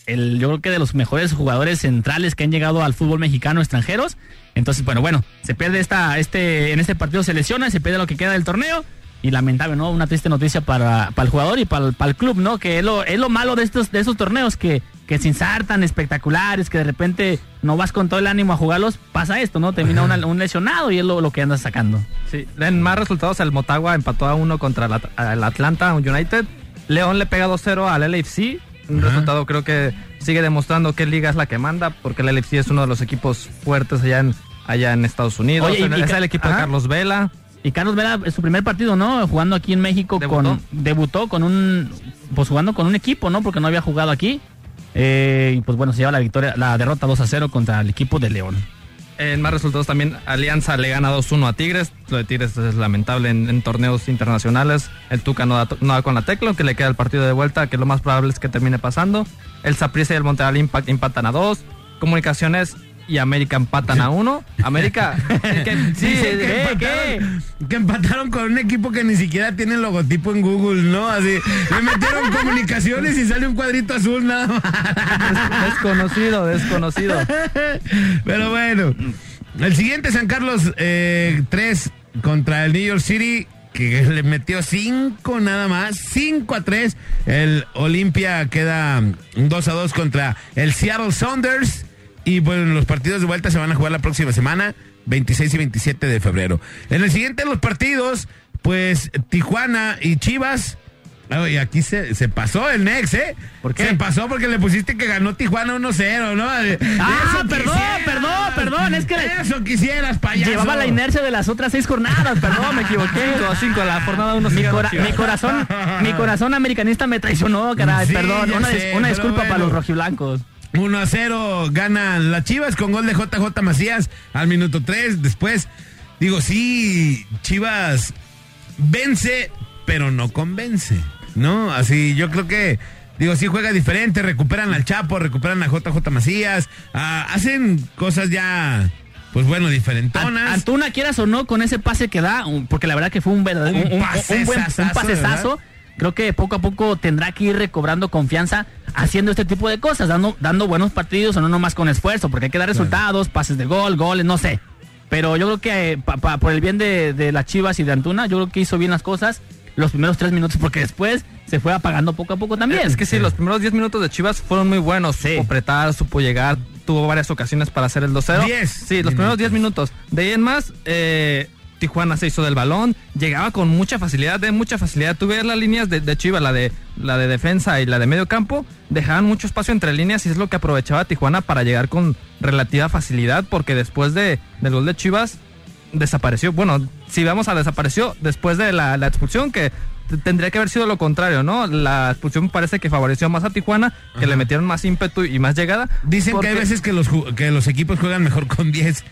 el, yo creo que de los mejores jugadores centrales que han llegado al fútbol mexicano extranjeros. Entonces, bueno, bueno, se pierde esta, este, en este partido se lesiona, se pierde lo que queda del torneo. Y lamentable, ¿no? Una triste noticia para, para el jugador y para, el- para el club, ¿no? Que es lo, es lo malo de estos, de esos torneos, que, que sin ser tan espectaculares, que de repente no vas con todo el ánimo a jugarlos, pasa esto, ¿no? Termina una- un lesionado y es lo, lo que andas sacando. Sí, en más resultados, el Motagua empató a uno contra el, At- el Atlanta United. León le pega 2-0 al LAFC. Un Ajá. resultado creo que sigue demostrando qué liga es la que manda, porque el LAFC es uno de los equipos fuertes allá en, allá en Estados Unidos. Oye, y- es el equipo de. Carlos Vela. Y Carlos Vela, es su primer partido, ¿no? Jugando aquí en México Debutó. con. Debutó con un. Pues jugando con un equipo, ¿no? Porque no había jugado aquí. Eh, y pues bueno, se lleva la victoria, la derrota 2 a 0 contra el equipo de León. En más resultados también, Alianza le gana 2-1 a Tigres. Lo de Tigres es lamentable en, torneos internacionales. El Tuca no da, con la tecla, que le queda el partido de vuelta, que lo más probable es que termine pasando. El Saprissa y el Montreal Impact a 2. Comunicaciones y América empatan a 1. América, que- sí, Dicen que, ¿qué? empataron, que empataron con un equipo que ni siquiera tiene logotipo en Google, ¿no? Así, le metieron comunicaciones y sale un cuadrito azul nada más. desconocido, desconocido. Pero bueno, el siguiente San Carlos eh, 3 contra el New York City, que le metió 5 nada más, 5 a 3. El Olimpia queda 2 a 2 contra el Seattle Sounders. Y bueno, los partidos de vuelta se van a jugar la próxima semana, 26 y 27 de febrero. En el siguiente de los partidos, pues Tijuana y Chivas. Oye, aquí se, se pasó el Nex, ¿eh? ¿Por qué? Se pasó porque le pusiste que ganó Tijuana 1-0, ¿no? Ah, Eso perdón, quisieras. perdón, perdón, es que Eso quisieras, payaso. llevaba la inercia de las otras seis jornadas, perdón, me equivoqué. 5 a 5 la jornada 1. Mi, cora- mi corazón, mi corazón americanista me traicionó, caray, Sí, perdón. Una, sé, una disculpa para los rojiblancos. 1 a 0 ganan las Chivas con gol de JJ Macías al minuto 3. Después, digo, sí, Chivas vence, pero no convence. ¿No? Así, yo creo que, digo, sí juega diferente. Recuperan al Chapo, recuperan a JJ Macías. ah, hacen cosas ya, pues bueno, diferentonas. Antuna, quieras o no, con ese pase que da, porque la verdad que fue un verdadero Un un, un- un buen pasesazo. Creo que poco a poco tendrá que ir recobrando confianza haciendo este tipo de cosas, dando, dando buenos partidos o no nomás con esfuerzo, porque hay que dar resultados, pases de gol, goles, no sé. Pero yo creo que eh, pa- pa- por el bien de, de las Chivas y de Antuna, yo creo que hizo bien las cosas los primeros tres minutos, porque después se fue apagando poco a poco también. Es que sí, los primeros 10 minutos de Chivas fueron muy buenos. Sí. Supo apretar, supo llegar, tuvo varias ocasiones para hacer el 2-0. 10 Sí, los primeros 10 minutos. De ahí en más, eh, Tijuana se hizo del balón, llegaba con mucha facilidad, de mucha facilidad. Tú ves las líneas de, de Chivas, la de, la de defensa y la de medio campo, dejaban mucho espacio entre líneas y es lo que aprovechaba Tijuana para llegar con relativa facilidad, porque después de, del gol de Chivas, desapareció. Bueno, si vamos a desapareció después de la, la expulsión, que tendría que haber sido lo contrario, ¿no? La expulsión parece que favoreció más a Tijuana, que le metieron más ímpetu y más llegada. Dicen que hay veces que los, que los equipos juegan mejor con 10.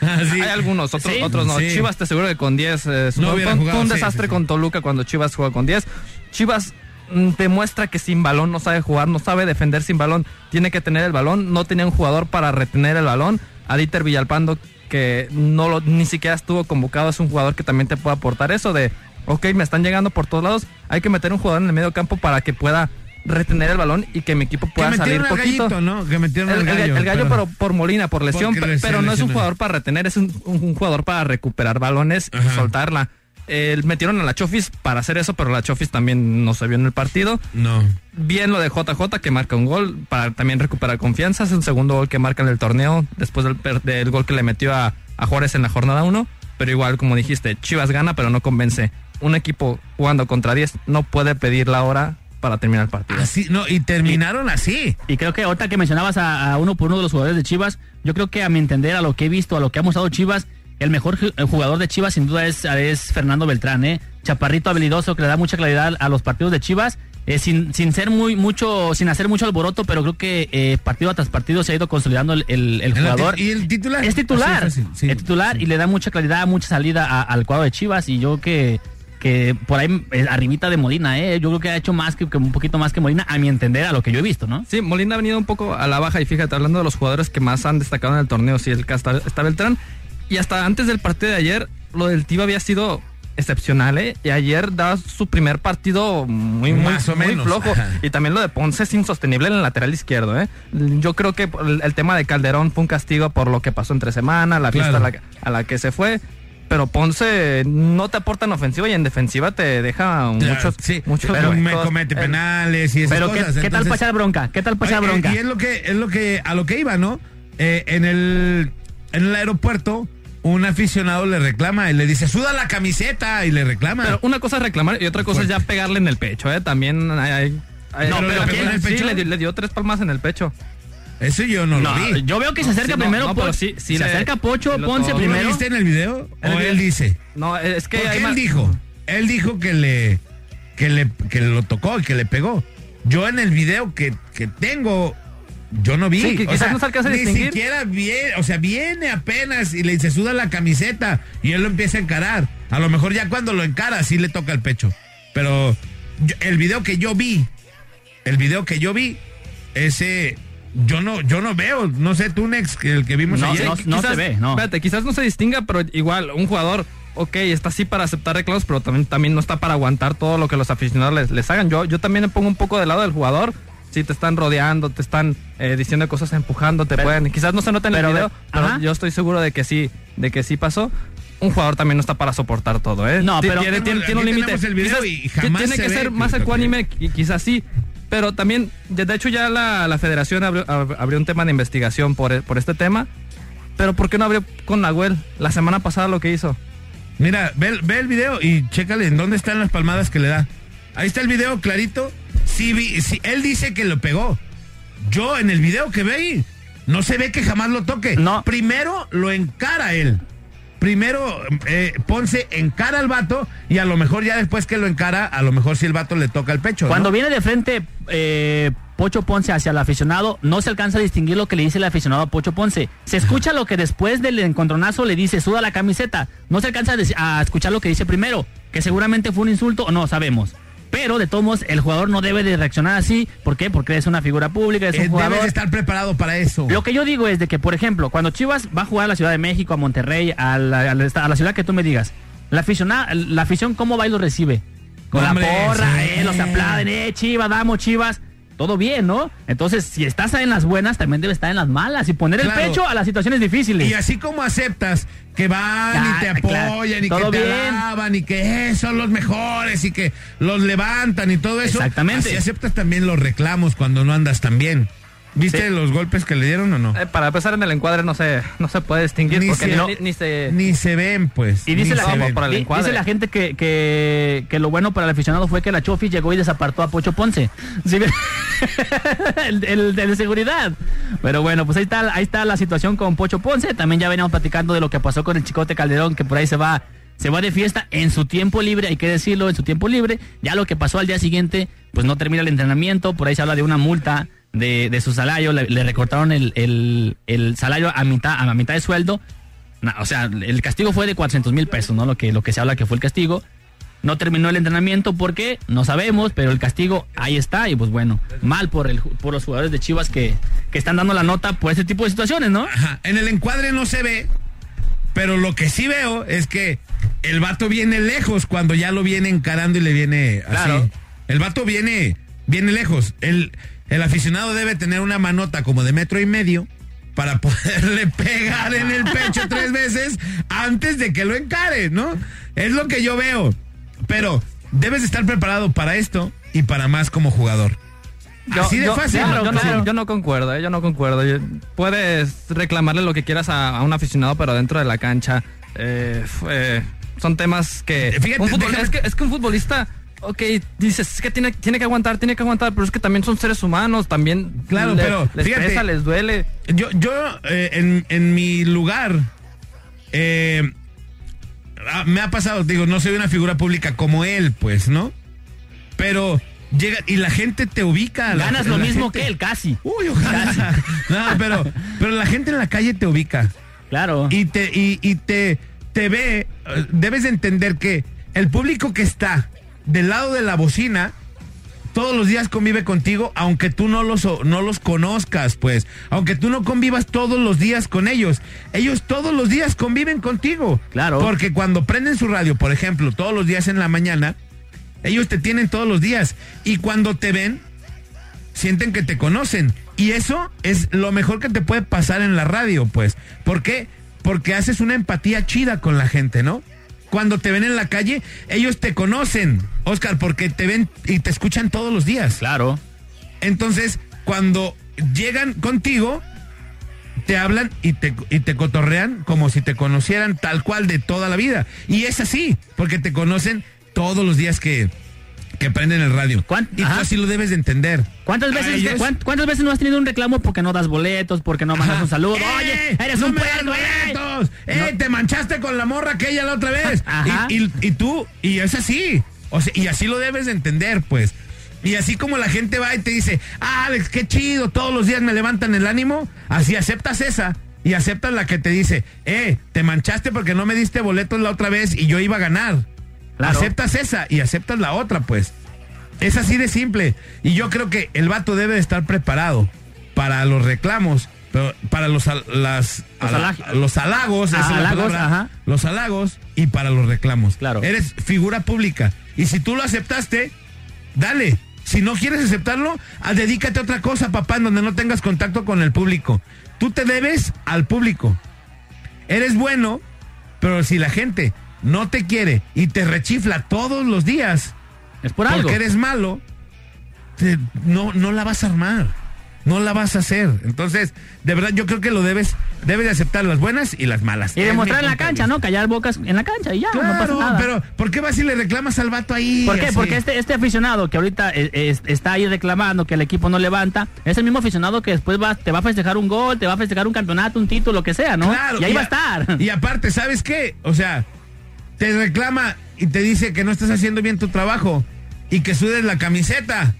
Así. Hay algunos, otros, Sí. otros no. Sí. Chivas te aseguro que con 10 eh, No fue, un desastre con Toluca cuando Chivas juega con 10. Chivas mm, demuestra que sin balón no sabe jugar, no sabe defender sin balón, tiene que tener el balón, no tenía un jugador para retener el balón. A Dieter Villalpando, que no lo, ni siquiera estuvo convocado, es un jugador que también te puede aportar eso de, ok, me están llegando por todos lados, hay que meter un jugador en el medio campo para que pueda retener el balón y que mi equipo Que pueda salir metieron al poquito. gallito, ¿no? Que metieron El, al el- gallo. el gallo, pero por Molina, por lesión, pero no es un jugador para retener, es un, jugador para recuperar balones y soltarla. Eh, metieron a la Chofis para hacer eso, pero la Chofis también no se vio en el partido. No. Bien lo de JJ, que marca un gol para también recuperar confianza. Es el segundo gol que marca en el torneo después del, del gol que le metió a, a Juárez en la jornada 1. Pero igual, como dijiste, Chivas gana, pero no convence. Un equipo jugando contra 10 no puede pedir la hora para terminar el partido. Así, no, y terminaron así. Y creo que ahorita que mencionabas a, a uno por uno de los jugadores de Chivas, yo creo que a mi entender, a lo que he visto, a lo que ha mostrado Chivas, el mejor jugador de Chivas sin duda es, es Fernando Beltrán, ¿eh? Chaparrito habilidoso que le da mucha claridad a los partidos de Chivas. eh, sin, sin ser muy mucho, sin hacer mucho alboroto, pero creo que eh, partido tras partido se ha ido consolidando el, jugador. ¿Y el titular? Es titular, sí, es titular sí. y le da mucha claridad, mucha salida a- al cuadro de Chivas y yo que que por ahí eh, arribita de Molina, eh, yo creo que ha hecho más que, que un poquito más que Molina a mi entender a lo que yo he visto, ¿no? Sí, Molina ha venido un poco a la baja y fíjate, hablando de los jugadores que más han destacado en el torneo, sí, el está, está Beltrán. Y hasta antes del partido de ayer, lo del Tiva había sido excepcional, ¿eh? Y ayer da su primer partido muy, muy, Más o muy menos, flojo. Y también lo de Ponce es insostenible en el lateral izquierdo, ¿eh? Yo creo que el, el tema de Calderón fue un castigo por lo que pasó entre semana, la fiesta Claro. a la, a la que se fue. Pero Ponce no te aporta en ofensiva y en defensiva te deja muchos, sí, muchos pero me comete penales y esas Pero ¿qué, cosas. qué tal pasar bronca? ¿Qué tal pasar Oye, bronca? Y es lo que, es lo que, a lo que iba, ¿no? Eh, en el, en el aeropuerto, un aficionado le reclama y le dice, suda la camiseta y le reclama. Pero una cosa es reclamar y otra cosa es ya pegarle en el pecho, ¿eh? También hay... No, pero aquí- ¿le pegó en el sí, pecho? le dio tres palmas en el pecho. Eso yo no, No, lo vi. yo veo que se acerca sí, primero no, sí se le- acerca Pocho Ponce. ¿Tú lo primero. viste en el video? El ¿O él dice? No, es que... Porque él más- dijo, él dijo que le, que le, que lo tocó y que le pegó. Yo en el video que, que tengo, yo no vi. Sí, que O quizás sea, no se alcanza a Ni siquiera viene, o sea, viene apenas y le dice, suda la camiseta y él lo empieza a encarar. A lo mejor ya cuando lo encara sí le toca el pecho. Pero yo- el video que yo vi, el video que yo vi, ese, yo no, yo no veo, no sé, tú, Nex, que el que vimos No, ayer. no, no se ve, no. Espérate, quizás no se distinga, pero igual, un jugador, ok, está así para aceptar reclamos, pero también, también no está para aguantar todo lo que los aficionados les, les hagan. Yo, yo también me pongo un poco del lado del jugador. Si te están rodeando, te están eh, diciendo cosas, empujando, te Pero- pueden. Quizás no se nota en el pero, video, pero ajá. yo estoy seguro de que sí, de que sí pasó. Un jugador también no está para soportar todo, ¿eh? No, pero- tiene, tiene- tiene un límite. tenemos el video Quizás y jamás tiene que ser más ecuánime, qui- quizás sí. Pero también, de hecho, ya la, la federación abrió, ab- abrió un tema de investigación por, por este tema. Pero ¿por qué no abrió con Nahuel la semana pasada lo que hizo? Mira, ve, ve el video y chécale en dónde están las palmadas que le da. Ahí está el video clarito. Si, vi- si él dice que lo pegó. Yo en el video que ve no se ve que jamás lo toque. No. Primero lo encara él. Primero eh, Ponce encara al vato y a lo mejor ya después que lo encara, a lo mejor si el vato le toca el pecho. Cuando ¿no? viene de frente eh, Pocho Ponce hacia el aficionado, no se alcanza a distinguir lo que le dice el aficionado a Pocho Ponce. Se escucha lo que después del encontronazo le dice, suda la camiseta. No se alcanza a, a escuchar lo que dice primero, que seguramente fue un insulto o no, sabemos. Pero de todos modos, el jugador no debe de reaccionar así. ¿Por qué? Porque es una figura pública, es Eh, un jugador. debes de estar preparado para eso. Lo que yo digo es de que, por ejemplo, cuando Chivas va a jugar a la Ciudad de México, a Monterrey, a la, a la- a la ciudad que tú me digas, la aficionada, la afición, ¿cómo va y lo recibe? Con Hombre, la porra, sí. eh, los aplauden, eh, Chivas, vamos, Chivas. Todo bien, ¿no? Entonces, si estás en las buenas, también debe estar en las malas y poner Claro. el pecho a las situaciones difíciles. Y así como aceptas que van y te apoyan claro. y que te bien. alaban y que eh, son los mejores y que los levantan y todo eso. Exactamente. Así aceptas también los reclamos cuando no andas tan bien. ¿Viste Sí. los golpes que le dieron o no? Eh, para empezar en el encuadre no se, no se puede distinguir Ni porque se- ni, no. ni- ni se... Ni se ven, pues. Y dice la, ven. por el dice la gente que, que, que lo bueno para el aficionado fue que la Chofi llegó y desapartó a Pocho Ponce. El, el- el de seguridad. Pero bueno, pues ahí está, ahí está la situación con Pocho Ponce. También ya veníamos platicando de lo que pasó con el Chicote Calderón, que por ahí se va, se va de fiesta en su tiempo libre, hay que decirlo, en su tiempo libre. Ya lo que pasó al día siguiente, pues no termina el entrenamiento, por ahí se habla de una multa de, de su salario, le, le recortaron el, el- el salario a mitad, a mitad de sueldo. O sea, el castigo fue de 400 mil pesos, ¿no? Lo que, lo que se habla que fue el castigo. No terminó el entrenamiento, ¿por qué? No sabemos, pero el castigo ahí está. Y pues bueno, mal por, el, por los jugadores de Chivas que, que están dando la nota por este tipo de situaciones, ¿no? Ajá. En el encuadre no se ve, pero lo que sí veo es que el vato viene lejos cuando ya lo viene encarando y le viene así. Claro. El vato viene, viene lejos. El, el aficionado debe tener una manota como de metro y medio para poderle pegar en el pecho tres veces antes de que lo encare, ¿no? Es lo que yo veo. Pero debes estar preparado para esto y para más como jugador. Así de fácil. yo, yo no, yo concuerdo, eh, yo no concuerdo. Yo- puedes reclamarle lo que quieras a, a un aficionado, pero dentro de la cancha eh, son temas que... Fíjate, un futbol- déjame- es, que es que un futbolista... ok, dices, es que tiene, tiene que aguantar, tiene que aguantar, pero es que también son seres humanos, también Claro, le- pero les fíjate. pesa, les duele. Yo, yo eh, en, en mi lugar, eh, ah, me ha pasado, digo, no soy una figura pública como él, pues, ¿no? Pero llega y la gente te ubica. la- Ganas lo la mismo gente- que él, casi. Uy, ojalá. No, pero, pero la gente en la calle te ubica. Claro. Y te, y, y te, te ve, eh, debes de entender que el público que está del lado de la bocina, todos los días convive contigo, aunque tú no los, no los conozcas, pues. Aunque tú no convivas todos los días con ellos. Ellos todos los días conviven contigo. Claro. Porque cuando prenden su radio, por ejemplo, todos los días en la mañana, ellos te tienen todos los días. Y cuando te ven, sienten que te conocen. Y eso es lo mejor que te puede pasar en la radio, pues. ¿Por qué? Porque haces una empatía chida con la gente, ¿no? Cuando te ven en la calle, ellos te conocen, Oscar, porque te ven y te escuchan todos los días. Claro. Entonces, cuando llegan contigo, te hablan y te, y te cotorrean como si te conocieran tal cual de toda la vida. Y es así, porque te conocen todos los días que, que prenden el radio. ¿Cuán- Y tú así lo debes de entender. ¿Cuántas veces, ¿Cuántas veces no has tenido un reclamo porque no das boletos, porque no mandas Ajá. un saludo? ¡Eh! Oye, eres no un puerco, eh! boletos! ¡Eh! Te manchaste con la morra aquella la otra vez. Ajá. Y, y- y tú, y es así. O sea, y así lo debes de entender, pues. Y así como la gente va y te dice, ah, Alex, qué chido, todos los días me levantan el ánimo, así aceptas esa. Y aceptas la que te dice, eh, te manchaste porque no me diste boletos la otra vez y yo iba a ganar. Claro. Aceptas esa y aceptas la otra, pues. Es así de simple. Y yo creo que el vato debe de estar preparado para los reclamos, pero para los, las, Los ala- los halagos, palabra, ajá. los halagos y para los reclamos. Claro. Eres figura pública. Y si tú lo aceptaste, dale. Si no quieres aceptarlo, ah, dedícate a otra cosa, papá, en donde no tengas contacto con el público. Tú te debes al público. Eres bueno, pero si la gente no te quiere y te rechifla todos los días Es por porque algo. eres malo, te- no, no la vas a armar. No la vas a hacer. Entonces, de verdad, yo creo que lo debes, debes de aceptar las buenas y las malas. Y Es demostrar en la cancha. ¿no? Callar bocas en la cancha y ya, no pasa Claro, nada. pero ¿por qué vas y le reclamas al vato ahí? ¿Por qué? así? Porque este, este aficionado que ahorita eh, es- está ahí reclamando que el equipo no levanta, es el mismo aficionado que después va, te va a festejar un gol, te va a festejar un campeonato, un título, lo que sea, ¿no? Claro, y ahí va a a- estar. Y aparte, ¿sabes qué? O sea, te reclama y te dice que no estás haciendo bien tu trabajo y que sudes la camiseta.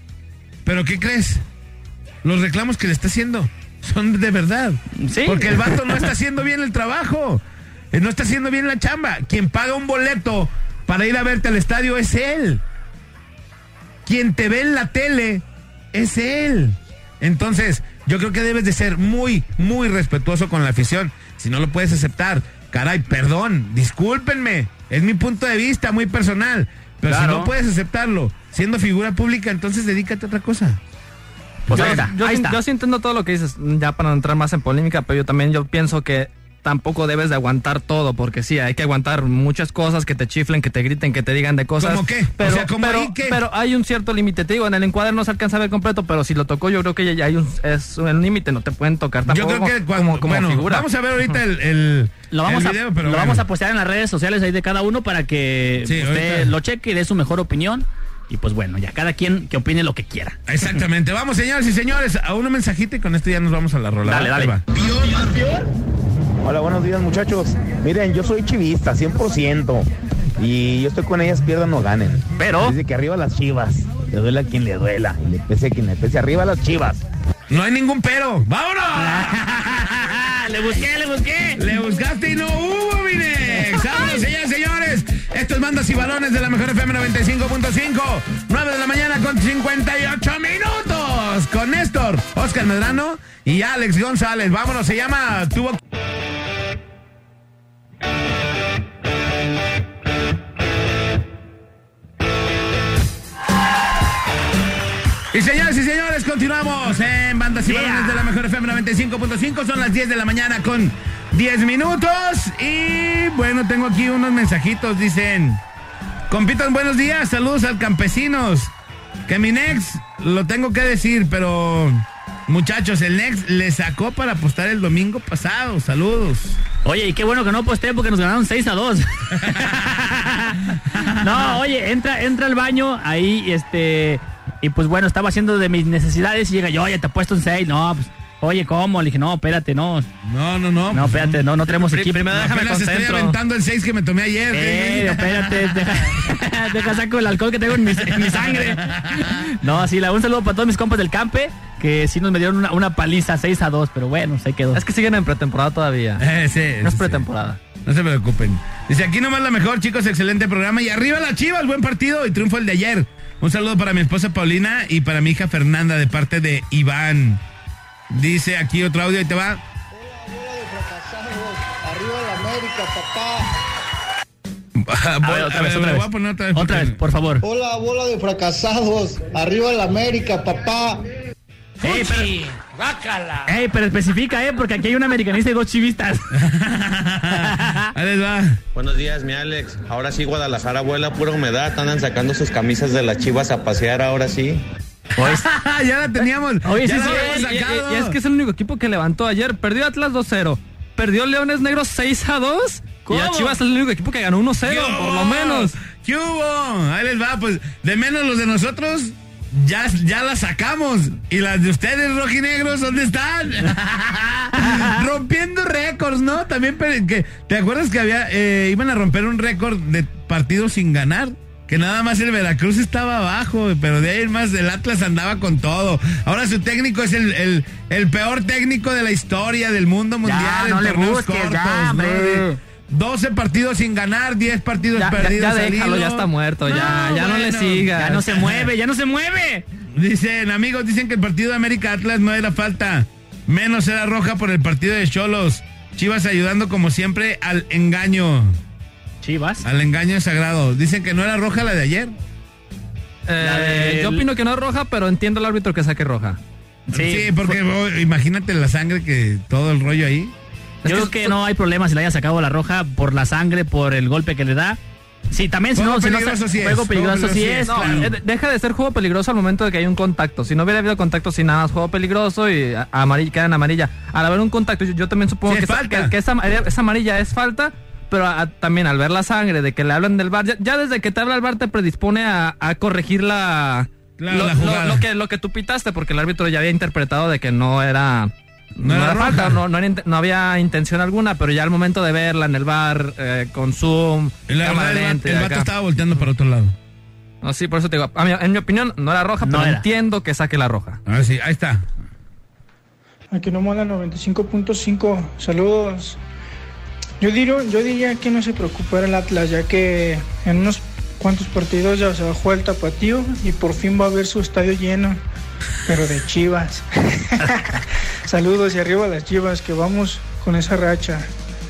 ¿Pero qué crees? Los reclamos que le está haciendo son de verdad. Sí. Porque el vato no está haciendo bien el trabajo. Eh, No está haciendo bien la chamba. Quien paga un boleto para ir a verte al estadio es él. Quien te ve en la tele es él. Entonces, yo creo que debes de ser muy, muy respetuoso con la afición. Si no lo puedes aceptar, caray, perdón, discúlpenme. Es mi punto de vista muy personal. Pero Claro. si no puedes aceptarlo siendo figura pública, entonces dedícate a otra cosa. Pues yo, ahí está, yo ahí sí- está. yo sí entiendo todo lo que dices, ya para no entrar más en polémica, pero yo también yo pienso que tampoco debes de aguantar todo, porque sí, hay que aguantar muchas cosas, que te chiflen, que te griten, que te digan de cosas. ¿Cómo qué? O Pero, sea, ¿cómo pero, ahí qué? pero hay un cierto límite, te digo, en el encuadre no se alcanza a ver completo, pero si lo tocó yo creo que ya, hay un, es un límite, no te pueden tocar Yo tampoco creo que como, cuando, como bueno, figura. vamos a ver ahorita el, el, Lo vamos, el a, video, pero lo bueno. vamos a postear en las redes sociales ahí de cada uno para que Sí, usted ahorita. lo cheque y dé su mejor opinión. Y pues bueno, ya cada quien que opine lo que quiera. Exactamente. Vamos, señores y señores, a un mensajito y con esto ya nos vamos a la rola. Dale, dale. va. Hola, buenos días muchachos. Miren, yo soy chivista, 100%. Y yo estoy con ellas, pierdan o ganen. Pero- Dice que arriba las chivas. Le duela a quien le duela. Y le pese a quien le pese. Arriba las chivas. No hay ningún pero. ¡Vámonos! le busqué, le busqué. Le buscaste y no hubo, Minex. Esto es Mandas y Balones de la Mejor FM 95.5. 9 de la mañana con 58 minutos. Con Néstor, Oscar Medrano y Alex González. Vámonos, se llama Tuvo. Y señores y señores, continuamos en Bandas y Yeah. Balones de la Mejor FM 95.5. Son las 10 de la mañana con 10 minutos. Y bueno, tengo aquí unos mensajitos. Dicen: Compitan, buenos días. Saludos al campesinos. Que mi Nex, lo tengo que decir, pero muchachos, el Nex le sacó para apostar el domingo pasado. Saludos. Oye, y qué bueno que no posté porque nos ganaron 6 a 2. no, oye, entra, entra al baño, ahí, este, y pues bueno, estaba haciendo de mis necesidades y llega yo, oye, te he puesto un 6, no, pues, oye, ¿cómo? Le dije, no, espérate, no. No, no, no. No, espérate, no, no tenemos equipo. primero déjame Apenas estoy aventando el 6 que me tomé ayer. Eh, espérate, deja, deja saco el alcohol que tengo en mi, en mi sangre. No, sí, la, un saludo para todos mis compas del campe, que sí nos me dieron una, una paliza 6 a 2, pero bueno, se quedó. Es que siguen en pretemporada todavía. Eh, sí, No es sí, sí. pretemporada. No se preocupen. Dice, aquí nomás la mejor, chicos, excelente programa. Y arriba la Chivas, buen partido y triunfo el de ayer. Un saludo para mi esposa Paulina y para mi hija Fernanda de parte de Iván. Dice aquí otro audio y te va. Arriba la América, papá. A ver, otra vez, otra vez. voy a poner otra vez. Otra porque- vez, por favor. Hola, bola de fracasados. Arriba la América, papá. Ey, pero, ey, pero especifica, ¿eh? Porque aquí hay un americanista y dos chivistas. Ahí les va. Buenos días, mi Alex. Ahora sí, Guadalajara vuela pura humedad. Andan sacando sus camisas de las chivas a pasear ahora sí. ya la teníamos. Oye, ya sí, la sí, habíamos Y- y- sacado. y es que es el único equipo que levantó ayer. Perdió Atlas 2-0. Perdió Leones Negros 6 a 2. ¿Cómo? Y a Chivas es el único equipo que ganó 1-0, ¿Qué por lo menos. ¿Qué hubo? Ahí les va, pues de menos los de nosotros. Ya, ya las sacamos. ¿Y las de ustedes, rojinegros, dónde están? Rompiendo récords, ¿no? También, que, ¿te acuerdas que había, eh, iban a romper un récord de partidos sin ganar? Que nada más el Veracruz estaba abajo, pero de ahí en más el Atlas andaba con todo. Ahora su técnico es el, el, el peor técnico de la historia del mundo mundial. en no le busques, cortos, ya, ¿no? hombre. De 12 partidos sin ganar, 10 partidos Ya, ya, perdidos. ya al déjalo, ya está muerto. ya, ya no le sigas. Ya no se mueve, ya no se mueve. Dicen, amigos, dicen que el partido de América Atlas no era falta. Menos era roja por el partido de Cholos. Chivas ayudando como siempre al engaño. Chivas. Al engaño sagrado. Dicen que no era roja la de ayer. Eh, La Yo opino que no es roja, pero entiendo al árbitro que saque roja. Sí, porque oh, imagínate la sangre que todo el rollo ahí. Yo creo que no hay problema si le haya sacado la roja por la sangre, por el golpe que le da. Sí, también si no, si no peligroso sí es, juego peligroso sí es. No, claro. eh, deja de ser juego peligroso al momento de que hay un contacto. Si no hubiera habido contacto, sin nada más juego peligroso y amarilla, queda en amarilla. Al haber un contacto, yo, yo también supongo Sí, que, es esa, que- que esa, esa amarilla es falta, pero a- también al ver la sangre de que le hablan del bar, ya, ya desde que te habla el bar te predispone a, a corregir la, Claro, lo, la lo- jugada. lo que, lo que tú pitaste, porque el árbitro ya había interpretado de que no era... No era roja. falta, no, no, era no había intención alguna, pero ya al momento de verla en el bar, eh, con zoom, la cámara verdad, el, el vato estaba volteando para otro lado. No, sí, por eso te digo, en mi opinión no era roja, No pero era. entiendo que saque la roja. A ver si, ahí está. Aquí no manda 95.5. Saludos. Yo, diría, yo diría que no se preocupara el Atlas, ya que en unos cuantos partidos ya se bajó el tapatío y por fin va a ver su estadio lleno, pero de chivas. Saludos y arriba las chivas, que vamos con esa racha.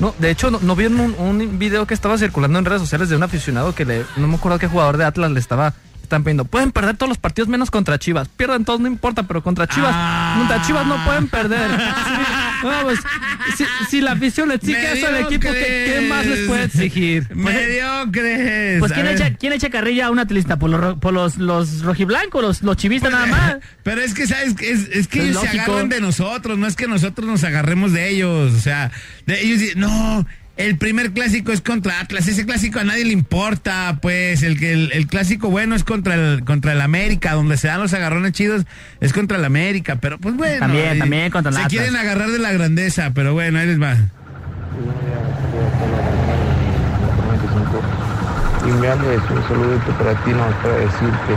No, de hecho, no, ¿no vieron un, un video que estaba circulando en redes sociales de un aficionado que le, no me acuerdo qué jugador de Atlas le estaba, están pidiendo, pueden perder todos los partidos menos contra Chivas, pierden todos, no importa, pero contra Chivas, Ah. contra Chivas no pueden perder. No, pues, si, si la afición le exige eso al equipo, ¿qué, qué más les puede exigir? Mediocres. Pues ¿quién echa, ¿quién echa carrilla a un atlista? ¿Por los, ro- por los, los rojiblancos, los, los chivistas nada más? Pero es que, ¿sabes? Es, es que Es ellos se agarran de nosotros, no es que nosotros nos agarremos de ellos. O sea, de ellos dicen, no, el primer clásico es contra Atlas, ese clásico a nadie le importa, pues, el que el, el clásico bueno es contra el, contra el América, donde se dan los agarrones chidos, es contra el América, pero pues bueno. También, y también contra el Se Atlas. quieren agarrar de la grandeza, pero bueno, ahí les va. Y me un saludito para ti, no para decirte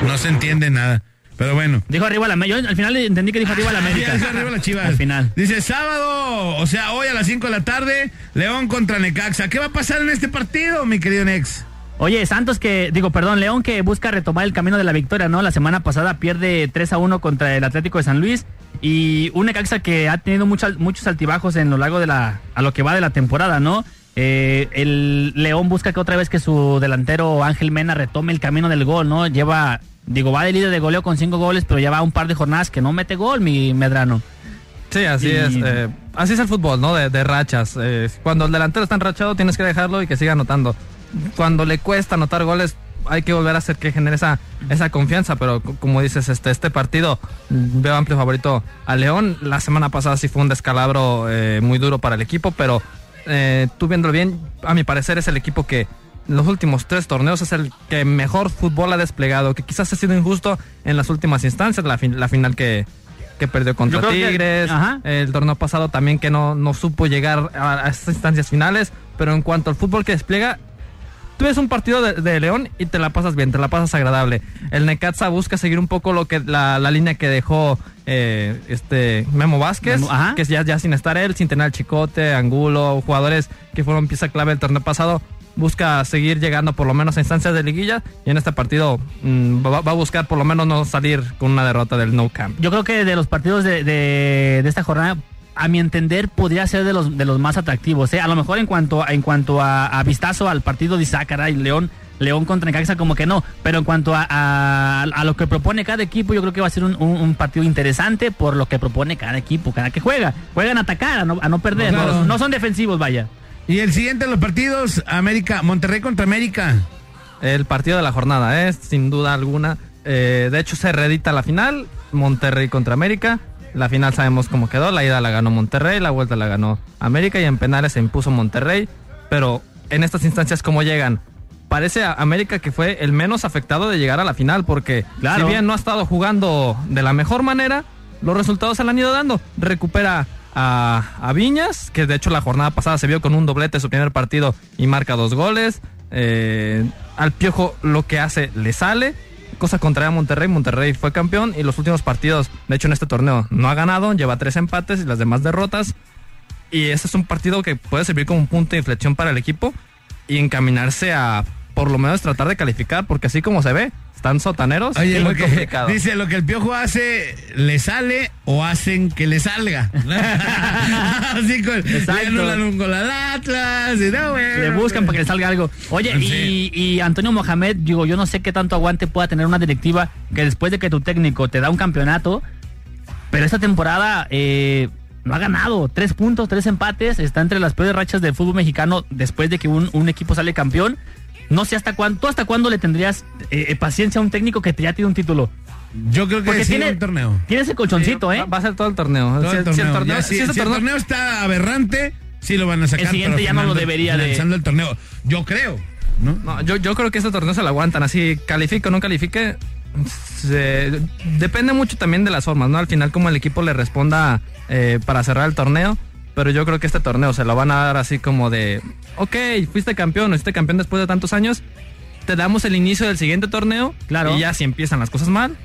que No se entiende nada. Pero bueno. Dijo arriba la. Yo al final entendí que dijo arriba la América. Ah, dice arriba las chivas. Al final. Dice sábado, o sea, hoy a las 5 de la tarde, León contra Necaxa. ¿Qué va a pasar en este partido, mi querido Nex? Oye, Santos que, digo, perdón, León que busca retomar el camino de la victoria, ¿no? La semana pasada pierde 3 a 1 contra el Atlético de San Luis y un Necaxa que ha tenido muchos muchos altibajos en lo largo de la, a lo que va de la temporada, ¿no? Eh, el León busca que otra vez que su delantero Ángel Mena retome el camino del gol, ¿no? Lleva, digo, va de líder de goleo con cinco goles, pero ya va un par de jornadas que no mete gol, mi Medrano. Sí, así Y- es. eh, así es el fútbol, ¿no? De, de rachas. Eh, cuando el delantero está enrachado, tienes que dejarlo y que siga anotando. Cuando le cuesta anotar goles, hay que volver a hacer que genere esa, esa confianza. Pero como dices, este, este partido veo amplio favorito a León. La semana pasada sí fue un descalabro eh, muy duro para el equipo, pero eh, tú viéndolo bien, a mi parecer es el equipo que los últimos tres torneos es el que mejor fútbol ha desplegado, que quizás ha sido injusto en las últimas instancias, la, fin- la final que, que perdió contra que- Tigres, el torneo pasado también que no, no supo llegar a, a estas instancias finales, pero en cuanto al fútbol que despliega, tú ves un partido de, de León y te la pasas bien, te la pasas agradable. El Necaxa busca seguir un poco lo que la, la línea que dejó eh, este Memo Vázquez, Memo, que es ya, ya sin estar él, sin tener al Chicote, Angulo, jugadores que fueron pieza clave el torneo pasado. Busca seguir llegando por lo menos a instancias de liguilla y en este partido mm, va, va a buscar por lo menos no salir con una derrota del No Camp. Yo creo que de los partidos de, de- de esta jornada, a mi entender, podría ser de los, de los más atractivos. ¿eh? A lo mejor en cuanto, a- en cuanto a, a vistazo al partido de ah, caray, León, León contra Necaxa como que no. Pero en cuanto a, a- a lo que propone cada equipo, yo creo que va a ser un, un- un partido interesante por lo que propone cada equipo, cada que juega. Juegan a atacar, a no, a no perder. Claro. No, no son defensivos, vaya. Y el siguiente de los partidos, América, Monterrey contra América. El partido de la jornada es, sin duda alguna. eh, de hecho, se reedita la final. Monterrey contra América. La final sabemos cómo quedó. La ida la ganó Monterrey, la vuelta la ganó América y en penales se impuso Monterrey. Pero en estas instancias, ¿cómo llegan? Parece a América que fue el menos afectado de llegar a la final porque Claro. si bien no ha estado jugando de la mejor manera, los resultados se le han ido dando. Recupera a, Viñas, que de hecho la jornada pasada se vio con un doblete su primer partido y marca dos goles. Eh, al Piojo lo que hace le sale. Cosa contraria a Monterrey. Monterrey fue campeón y los últimos partidos, de hecho en este torneo, no ha ganado. Lleva tres empates y las demás derrotas. Y ese es un partido que puede servir como un punto de inflexión para el equipo y encaminarse a por lo menos tratar de calificar, porque así como se ve, están sotaneros Oye, lo muy que, complicado. dice, lo que el piojo hace, ¿le sale o hacen que le salga? Así con, le anulan al Atlas, y no, bueno, Le buscan pues. para que le salga algo. Oye, Sí. y, y Antonio Mohamed, digo, yo no sé qué tanto aguante pueda tener una directiva que después de que tu técnico te da un campeonato, pero esta temporada eh, no ha ganado. Tres puntos, tres empates, está entre las peores rachas del fútbol mexicano después de que un, un equipo sale campeón. No sé hasta cuándo, ¿tú hasta cuándo le tendrías eh, eh, paciencia a un técnico que te ya tiene un título? Yo creo que Porque sí, tiene- un torneo. Tienes el colchoncito, ¿eh? Va- a ser todo el torneo. Todo Si- el si el torneo. torneo- Ya, si si, ese si el torneo- torneo está aberrante, sí lo van a sacar. El siguiente ya no lo debería de- el torneo. Yo creo, ¿no? No, yo, yo creo que este torneo se lo aguantan. Así, califique o no califique. se- depende mucho también de las formas, ¿no? Al final, como el equipo le responda eh, para cerrar el torneo. Pero yo creo que este torneo se lo van a dar así como de: Ok, fuiste campeón, fuiste campeón después de tantos años. Te damos el inicio del siguiente torneo. Claro. Y ya si empiezan las cosas mal.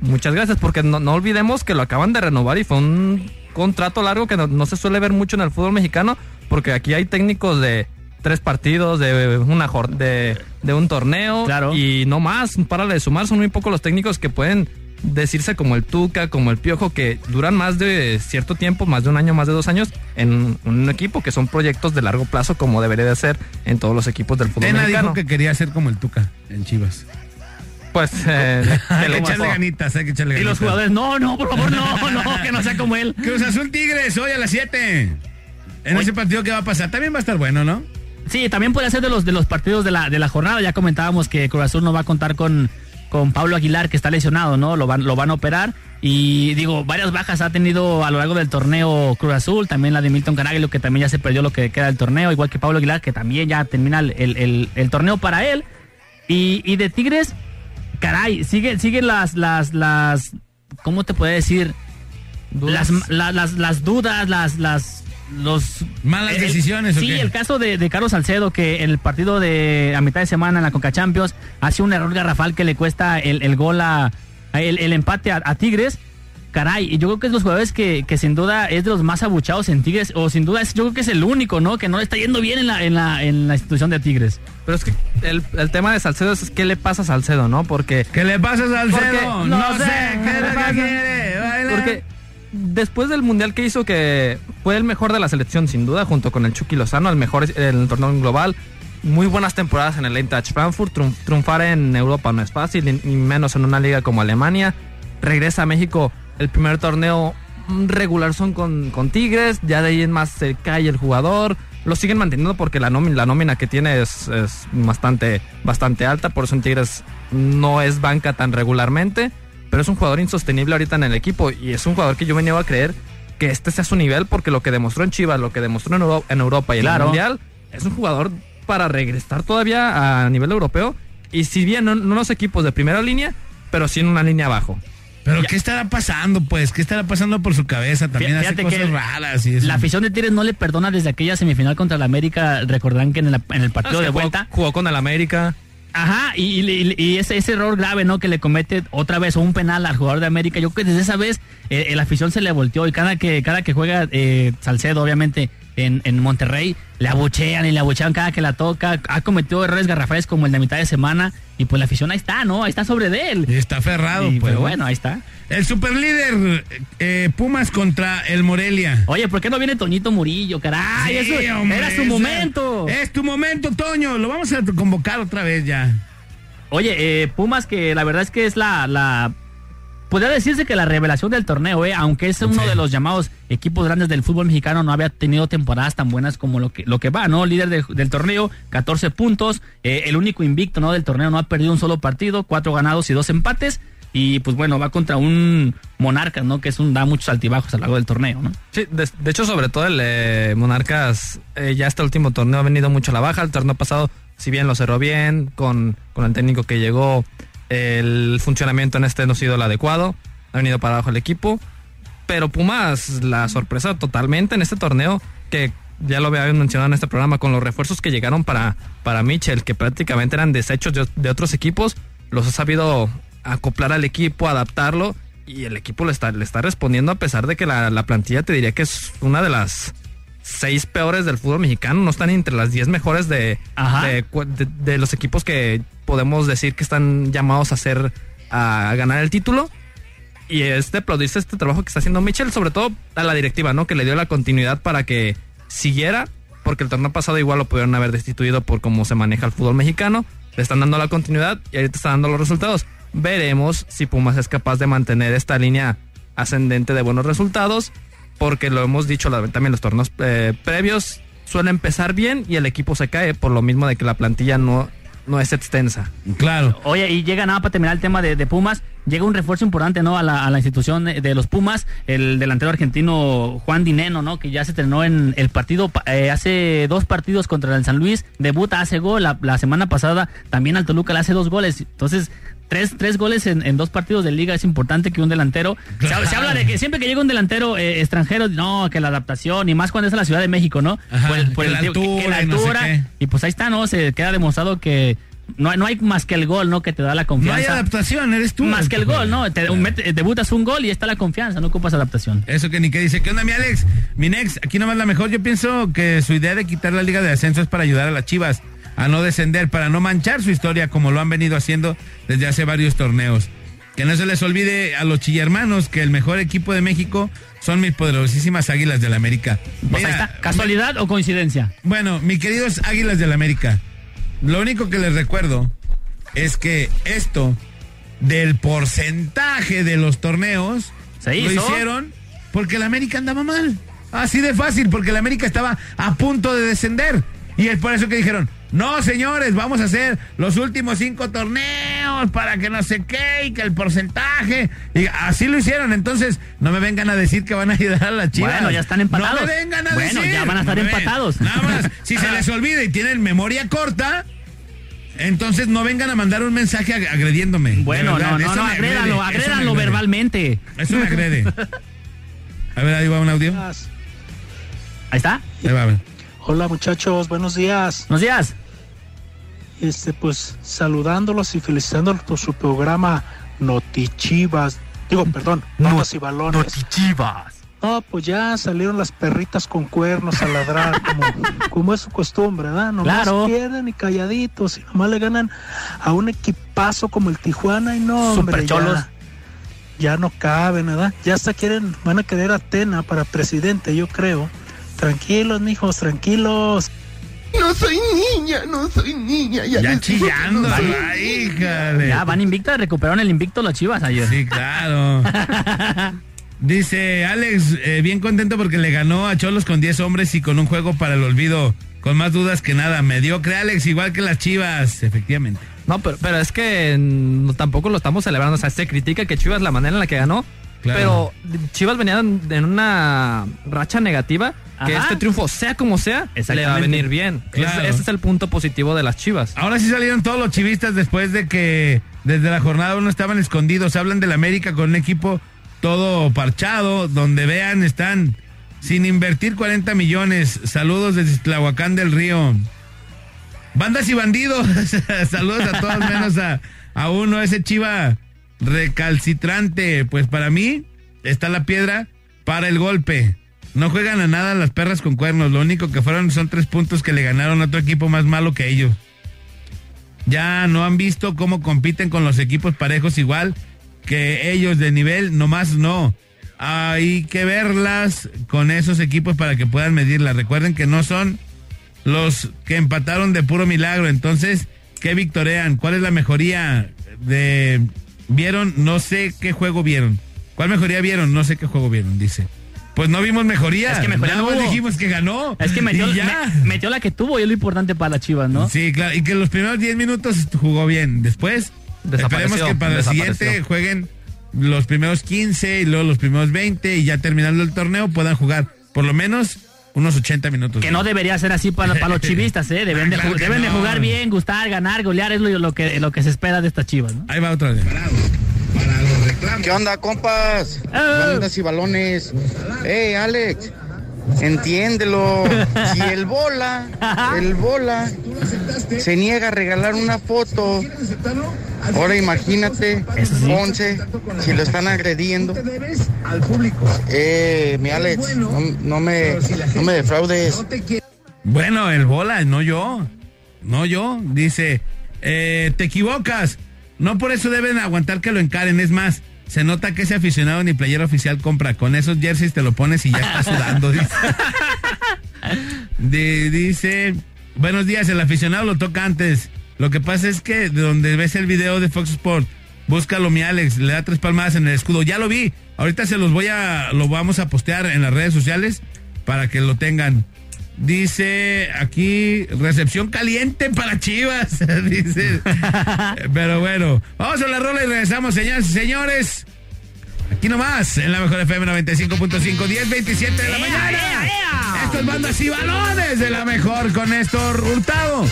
Muchas gracias, porque no, no olvidemos que lo acaban de renovar y fue un contrato largo que no, no se suele ver mucho en el fútbol mexicano, porque aquí hay técnicos de tres partidos, de una de, de un torneo Claro. y no más. Para de sumar, son muy pocos los técnicos que pueden decirse como el Tuca, como el Piojo, que duran más de cierto tiempo, más de un año, más de dos años, en un equipo que son proyectos de largo plazo, como debería de ser en todos los equipos del fútbol Tena mexicano. dijo que quería ser como el Tuca en Chivas. Pues, eh, Hay que que le echarle ganitas, hay que echarle Y ganitas. los jugadores, no, no, por favor, no, no, que no sea como él. Cruz Azul Tigres, hoy a las 7. En Hoy- ese partido que va a pasar, también va a estar bueno, ¿no? Sí, también puede ser de los de los partidos de la, de la jornada. Ya comentábamos que Cruz Azul no va a contar con, con Pablo Aguilar, que está lesionado, ¿no? Lo van, lo van a operar. Y digo, varias bajas ha tenido a lo largo del torneo Cruz Azul, también la de Milton Canaglio, que también ya se perdió lo que queda del torneo, igual que Pablo Aguilar, que también ya termina el, el- el torneo para él. Y, y de Tigres, caray, siguen siguen las, las, las, ¿cómo te puede decir? Dudas. Las, la- las, las dudas, las, las, los Malas el- decisiones, ¿o Sí, qué? el caso de, de Carlos Salcedo, que en el partido de a mitad de semana en la Conca Champions hace un error garrafal que le cuesta el, el gol a, el, el empate a, a Tigres. Caray, y yo creo que es los jugadores que, que sin duda es de los más abuchados en Tigres, o sin duda es, yo creo que es el único, ¿no? Que no le está yendo bien en la, en la, en la institución de Tigres. Pero es que el, el tema de Salcedo es qué le pasa a Salcedo, ¿no? Porque ¿Qué le pasa a Salcedo? Porque- no, no sé, sé, ¿qué ¿qué es le pasa? quiere? Porque después del mundial que hizo, que fue el mejor de la selección, sin duda, junto con el Chucky Lozano, el mejor en el torneo global. Muy buenas temporadas en el Eintracht Frankfurt. Triun- triunfar en Europa no es fácil, y menos en una liga como Alemania. Regresa a México el primer torneo mm, regular son con, con Tigres. Ya de ahí en más se cae el jugador. Lo siguen manteniendo porque la nómina, la nómina que tiene es, es bastante, bastante alta. Por eso en Tigres no es banca tan regularmente pero es un jugador insostenible ahorita en el equipo y es un jugador que yo me niego a creer que este sea su nivel porque lo que demostró en Chivas, lo que demostró en, Euro- en Europa y en el Mundial, es un jugador para regresar todavía a nivel europeo. Y si bien no, no los equipos de primera línea, pero sí en una línea abajo. Pero ¿qué estará pasando, pues? ¿Qué estará pasando por su cabeza? También hace Fíjate cosas que raras y eso. La afición de Tigres no le perdona desde aquella semifinal contra el América. Recordarán que en, el- en el partido Ah, de jugó- vuelta. Jugó con el América. Ajá, y, ese, ese error grave, ¿no? Que le comete otra vez un penal al jugador de América. Yo creo que desde esa vez eh, la afición se le volteó y cada que, cada que juega eh, Salcedo, obviamente, en, en Monterrey, le abuchean y le abuchean cada que la toca. Ha cometido errores garrafales como el de mitad de semana y pues la afición ahí está, ¿no? Ahí está sobre de él. Y está aferrado, Y, pues. pero bueno, ahí está. El superlíder eh, Pumas contra el Morelia. Oye, ¿por qué no viene Toñito Murillo, caray? Sí, Eso hombre, era su momento. Es tu momento, Toño. Lo vamos a convocar otra vez ya. Oye, eh, Pumas que la verdad es que es la, la podría decirse que la revelación del torneo, eh, aunque es uno de los llamados equipos grandes del fútbol mexicano, no había tenido temporadas tan buenas como lo que lo que va, ¿no? Líder de- del torneo, 14 puntos, eh, el único invicto, ¿no? Del torneo no ha perdido un solo partido, cuatro ganados y dos empates. Y pues bueno, va contra un Monarcas, ¿no? Que es un da muchos altibajos a lo largo del torneo, ¿no? Sí, de, de hecho, sobre todo el eh, Monarcas, eh, ya este último torneo ha venido mucho a la baja. El torneo pasado, si bien lo cerró bien, con, con el técnico que llegó, el funcionamiento en este no ha sido el adecuado. Ha venido para abajo el equipo. Pero Pumas, la sorpresa totalmente en este torneo, que ya lo habían mencionado en este programa, con los refuerzos que llegaron para, para Mitchell, que prácticamente eran desechos de, de otros equipos, los ha sabido acoplar al equipo, adaptarlo, y el equipo le está, le está respondiendo a pesar de que la, la plantilla te diría que es una de las seis peores del fútbol mexicano, no están entre las diez mejores de, de, cu- de- de los equipos que podemos decir que están llamados a hacer a ganar el título. Y es de aplaudirse este trabajo que está haciendo Mitchell, sobre todo a la directiva, ¿no? Que le dio la continuidad para que siguiera, porque el torneo pasado igual lo pudieron haber destituido por cómo se maneja el fútbol mexicano. Le están dando la continuidad y ahorita está dando los resultados. Veremos si Pumas es capaz de mantener esta línea ascendente de buenos resultados, porque lo hemos dicho la- también los torneos eh, previos suele empezar bien y el equipo se cae por lo mismo de que la plantilla no, no es extensa. Claro. Oye, y llega nada para terminar el tema de, de Pumas, llega un refuerzo importante, ¿no? A la, a la institución de los Pumas, el delantero argentino Juan Dineno, ¿no? Que ya se estrenó en el partido, pa- eh, hace dos partidos contra el San Luis, debuta, hace gol, la, la semana pasada también al Toluca le hace dos goles, entonces... Tres, tres goles en, en dos partidos de liga es importante que un delantero. Se, Claro. se habla de que siempre que llega un delantero eh, extranjero, no, que la adaptación, y más cuando es a la Ciudad de México, ¿no? Ajá, Por el- por que el la tío- que- que altura la y no sé altura, qué. y pues ahí está, ¿no? Se queda demostrado que no, hay- no hay más que el gol, ¿no? Que te da la No hay confianza. adaptación, eres tú. más que el gol, ¿no? Te, mete- debutas un gol y está la confianza, no ocupas adaptación. Eso que ni que dice, ¿qué onda mi Alex? Mi Nex, aquí nomás la mejor. Yo pienso que su idea de quitar la liga de ascenso es para ayudar a las Chivas a no descender, para no manchar su historia como lo han venido haciendo desde hace varios torneos. Que no se les olvide a los chillermanos que el mejor equipo de México son mis poderosísimas Águilas del América. Pues ahí Mira, está. ¿Casualidad o coincidencia? Bueno, mis queridos Águilas del América, lo único que les recuerdo es que esto del porcentaje de los torneos Se lo hicieron porque el América andaba mal. Así de fácil, porque el América estaba a punto de descender. Y es por eso que dijeron, no señores, vamos a hacer los últimos cinco torneos para que no sé qué y que el porcentaje. Y así lo hicieron. Entonces, no me vengan a decir que van a ayudar a la chivas. Bueno, ya están empatados. No me vengan a Bueno, decir. ya van a estar No empatados. Nada más, si se les olvida y tienen memoria corta, entonces no vengan a mandar un mensaje ag- agrediéndome. Bueno, no, no, eso no, agrédanlo agrede. verbalmente. Eso me agrede. A ver, ahí va un audio. Ahí está. Ahí va, a ver. Hola muchachos, buenos días. Buenos días. Este, pues saludándolos y felicitándolos por su programa Notichivas. Digo, perdón, Notas y Balones. Notichivas. No, pues ya salieron las perritas con cuernos a ladrar, como, como es su costumbre, ¿verdad? Nomás Claro. pierden y calladitos, y nomás le ganan a un equipazo como el Tijuana, y no, hombre, ya, ya no caben, ¿verdad? Ya hasta quieren, van a querer a Tena para presidente, yo creo. Tranquilos, mijos, tranquilos. No soy niña, no soy niña. Ya, chillando, no ay. Ya van invictos, recuperaron el invicto los chivas ayer. Sí, claro. Dice Alex, eh, bien contento porque le ganó a Cholos con 10 hombres y con un juego para el olvido. Con más dudas que nada. Mediocre, Alex, igual que las chivas, efectivamente. No, pero, pero es que mm, tampoco lo estamos celebrando. O sea, se critica que Chivas la manera en la que ganó, Pero Chivas venía en una racha negativa. Que este triunfo, sea como sea, le va a venir bien. Claro. Ese, ese es el punto positivo de las Chivas. Ahora sí salieron todos los chivistas después de que desde la jornada uno estaban escondidos. Hablan del América con un equipo todo parchado, donde vean están sin invertir 40 millones. Saludos desde Tlahuacán del Río. Bandas y bandidos. Saludos a todos menos a, a uno, ese chiva recalcitrante. Pues para mí está la piedra para el golpe. No juegan a nada las perras con cuernos. Lo único que fueron son tres puntos que le ganaron a otro equipo más malo que ellos. Ya no han visto cómo compiten con los equipos parejos igual que ellos de nivel, nomás no. Hay que verlas con esos equipos para que puedan medirlas. Recuerden que no son los que empataron de puro milagro. Entonces, ¿qué victorean? ¿Cuál es la mejoría de... ¿Vieron? No sé qué juego vieron. ¿Cuál mejoría vieron? No sé qué juego vieron, dice. Pues no vimos mejoría. Es que mejoría Nada no más dijimos que ganó. Es que metió, ya. me- metió la que tuvo y es lo importante para las Chivas, ¿no? Sí, claro, y que los primeros 10 minutos jugó bien. Después, esperemos que para el siguiente jueguen los primeros 15 y luego los primeros 20 y ya terminando el torneo puedan jugar por lo menos unos 80 minutos. Que no debería ser así para, para los chivistas, ¿eh? Deben, Ah, de, claro que deben de jugar bien, gustar, ganar, golear, es lo, lo que, lo que se espera de estas Chivas, ¿no? Ahí va otra vez. ¿Qué onda, compas? Bandas y balones. Hey, Alex, entiéndelo. Si el bola, el bola, se niega a regalar una foto. Ahora imagínate, Ponce, si lo están agrediendo. Eh, mi Alex, no, no me, no me defraudes. Bueno, el bola, no yo. No yo. Dice, eh, te equivocas. No por eso deben aguantar que lo encaren. Es más, se nota que ese aficionado ni playera oficial compra. Con esos jerseys te lo pones y ya está sudando. dice. De- dice, buenos días, el aficionado lo toca antes. Lo que pasa es que de donde ves el video de Fox Sport, búscalo mi Alex, le da tres palmadas en el escudo. Ya lo vi. Ahorita se los voy a, lo vamos a postear en las redes sociales para que lo tengan. Dice aquí, recepción caliente para Chivas. Dice. Pero bueno, vamos a la rola y regresamos, señoras y señores. Aquí nomás, en la mejor FM 95.5, 10.27 de la mañana. Estos bandas y balones de la mejor con Néstor Hurtado,